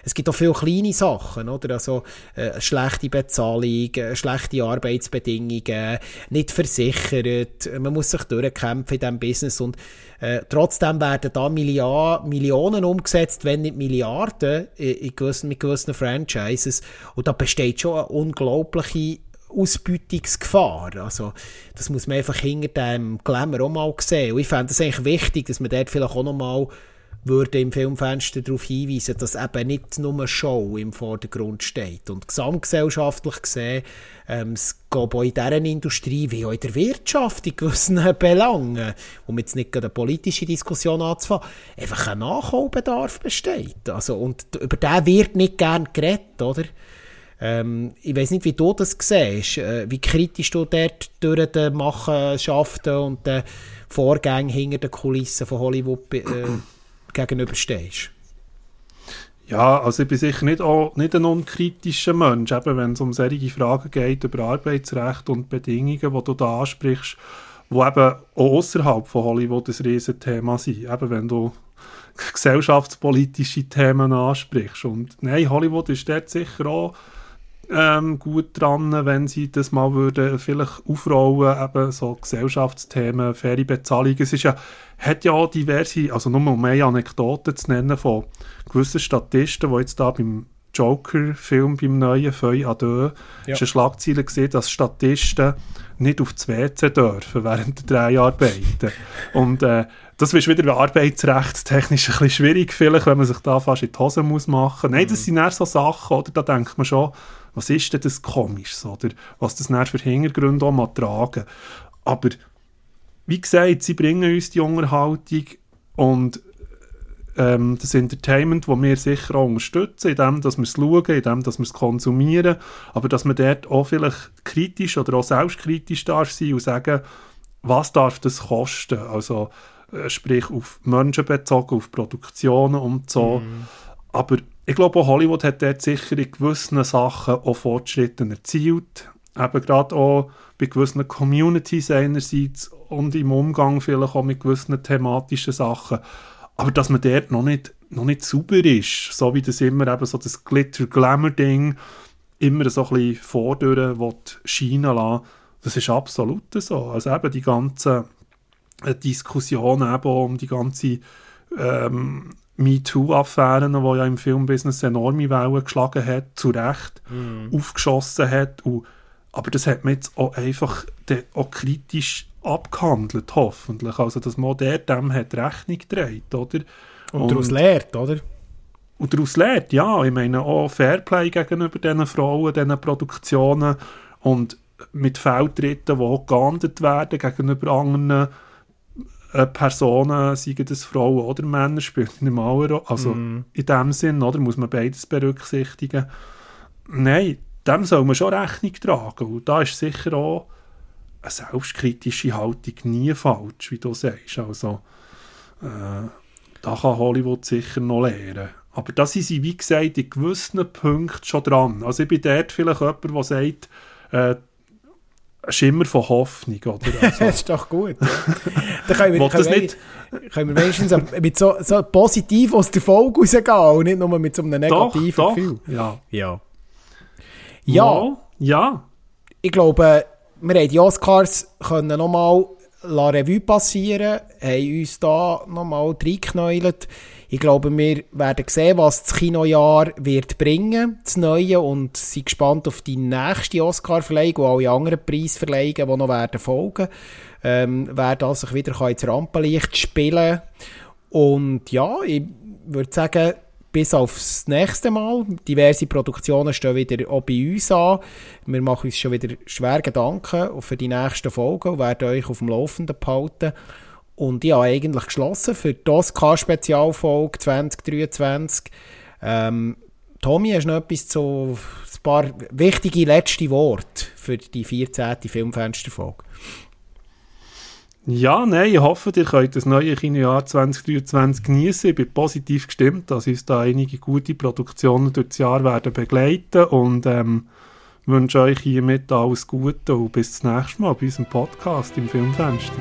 Es gibt auch viele kleine Sachen, oder? Also, äh, schlechte Bezahlung, äh, schlechte Arbeitsbedingungen, nicht versichert, man muss sich durchkämpfen in diesem Business und äh, trotzdem werden da Milliard, Millionen umgesetzt, wenn nicht Milliarden, in, in gewissen, mit gewissen Franchises. Und da besteht schon eine unglaubliche Ausbeutungsgefahr. Also, das muss man einfach hinter dem Glamour auch mal sehen. Und ich fände es eigentlich wichtig, dass man dort vielleicht auch noch mal würde im Filmfenster darauf hinweisen, dass eben nicht nur Show im Vordergrund steht. Und gesamtgesellschaftlich gesehen, ähm, es geht auch in dieser Industrie wie auch in der Wirtschaft in gewissen Belangen, um jetzt nicht eine politische Diskussion anzufangen, einfach ein Nachholbedarf besteht. Also, und über den wird nicht gern geredet, oder? Ähm, ich weiß nicht, wie du das siehst, äh, wie kritisch du dort durch die Machenschaften und den Vorgängen hinter den Kulissen von Hollywood äh, gegenüberstehst. Ja, also ich bin sicher nicht, auch, nicht ein unkritischer Mensch, eben wenn es um solche Fragen geht über Arbeitsrecht und Bedingungen, die du da ansprichst, die eben auch außerhalb von Hollywood ein Riesenthema sind. Eben wenn du gesellschaftspolitische Themen ansprichst. Und nein, Hollywood ist dort sicher auch ähm, gut dran, wenn sie das mal würden vielleicht aufrollen, eben so Gesellschaftsthemen, faire Bezahlung. Es ist ja, hat ja auch diverse, also nur um eine Anekdote zu nennen von gewissen Statisten, die jetzt da beim Joker-Film, beim neuen Feuille Adieu, ja. ist eine Schlagzeile gesehen, dass Statisten nicht auf das WC dürfen während der Dreharbeiten. Und äh, das ist wieder arbeitsrechtstechnisch ein bisschen schwierig, vielleicht, wenn man sich da fast in die Hose muss machen. Nein, das mhm. sind eher so Sachen, oder? Da denkt man schon, was ist denn das Komisches, oder? Was das für Hintergründe auch mal tragen. Aber, wie gesagt, sie bringen uns die Unterhaltung und ähm, das Entertainment, das wir sicher auch unterstützen, indem dass wir es schauen, indem dass wir es konsumieren, aber dass man dort auch vielleicht kritisch oder auch selbstkritisch darf sein und sagen, was darf das kosten? Also äh, sprich auf Menschen bezogen, auf Produktionen und so. Mm. Aber ich glaube, auch Hollywood hat dort sicher in gewissen Sachen auch Fortschritte erzielt. Eben gerade auch bei gewissen Communities einerseits und im Umgang vielleicht auch mit gewissen thematischen Sachen. Aber dass man dort noch nicht, noch nicht sauber ist, so wie das immer eben so das Glitter-Glamour-Ding immer so ein bisschen vordurch scheinen lassen, das ist absolut so. Also eben die ganzen äh, Diskussionen eben um die ganze ähm, MeToo-Affären, die ja im Filmbusiness enorme Wellen geschlagen hat, zu Recht mm. aufgeschossen hat. Und, aber das hat man jetzt auch einfach auch kritisch abgehandelt, hoffentlich. Also, dass man der dem hat Rechnung trägt, oder? Und, und daraus lehrt, oder? Und daraus lehrt, ja. Ich meine, auch Fairplay gegenüber diesen Frauen, diesen Produktionen und mit Feldtritten, die auch geahndet werden gegenüber anderen Personen, seien das Frauen oder Männer, spielt nicht mal eine Rolle. Also mm. in dem Sinn, oder, muss man beides berücksichtigen. Nein, dem soll man schon Rechnung tragen. Und da ist sicher auch eine selbstkritische Haltung nie falsch, wie du sagst. Also, äh, da kann Hollywood sicher noch lernen. Aber da sind sie, wie gesagt, in gewissen Punkten schon dran. Also ich bin dort vielleicht jemand, der sagt, äh, Schimmer von Hoffnung, oder? Also, das ist doch gut. Ja. Dann können wir, können, nicht... können wir wenigstens mit so, so positiv aus der Folge rausgehen und nicht nur mit so einem negativen doch, Gefühl. Ja. Ja. Ja. ja. Ich glaube, wir haben die Oscars können nochmal La Revue passieren, haben uns da nochmal reingeknäult. Ich glaube, wir werden sehen, was das Kinojahr wird bringen, das Neue, und sind gespannt auf die nächste Oscar-Verleihung und alle anderen Preisverleihungen, die noch werden folgen. Ähm, wer das sich wieder ins Rampenlicht spielen Und ja, ich würde sagen, bis aufs nächste Mal. Diverse Produktionen stehen wieder auch bei uns an. Wir machen uns schon wieder schwer Gedanken für die nächsten Folgen und werden euch auf dem Laufenden behalten. Und ich habe eigentlich geschlossen für die Oscar-Spezialfolge 2023. Ähm, Tommy, hast du noch etwas zu ein paar wichtige letzte Worte für die 14. Filmfensterfolge? Ja, nein, ich hoffe, ihr könnt das neue Kinojahr 2023 genießen. Ich bin positiv gestimmt, dass uns da einige gute Produktionen durch das Jahr werden begleiten und ähm, wünsche euch hiermit alles Gute und bis zum nächsten Mal bei unserem Podcast im Filmfenster.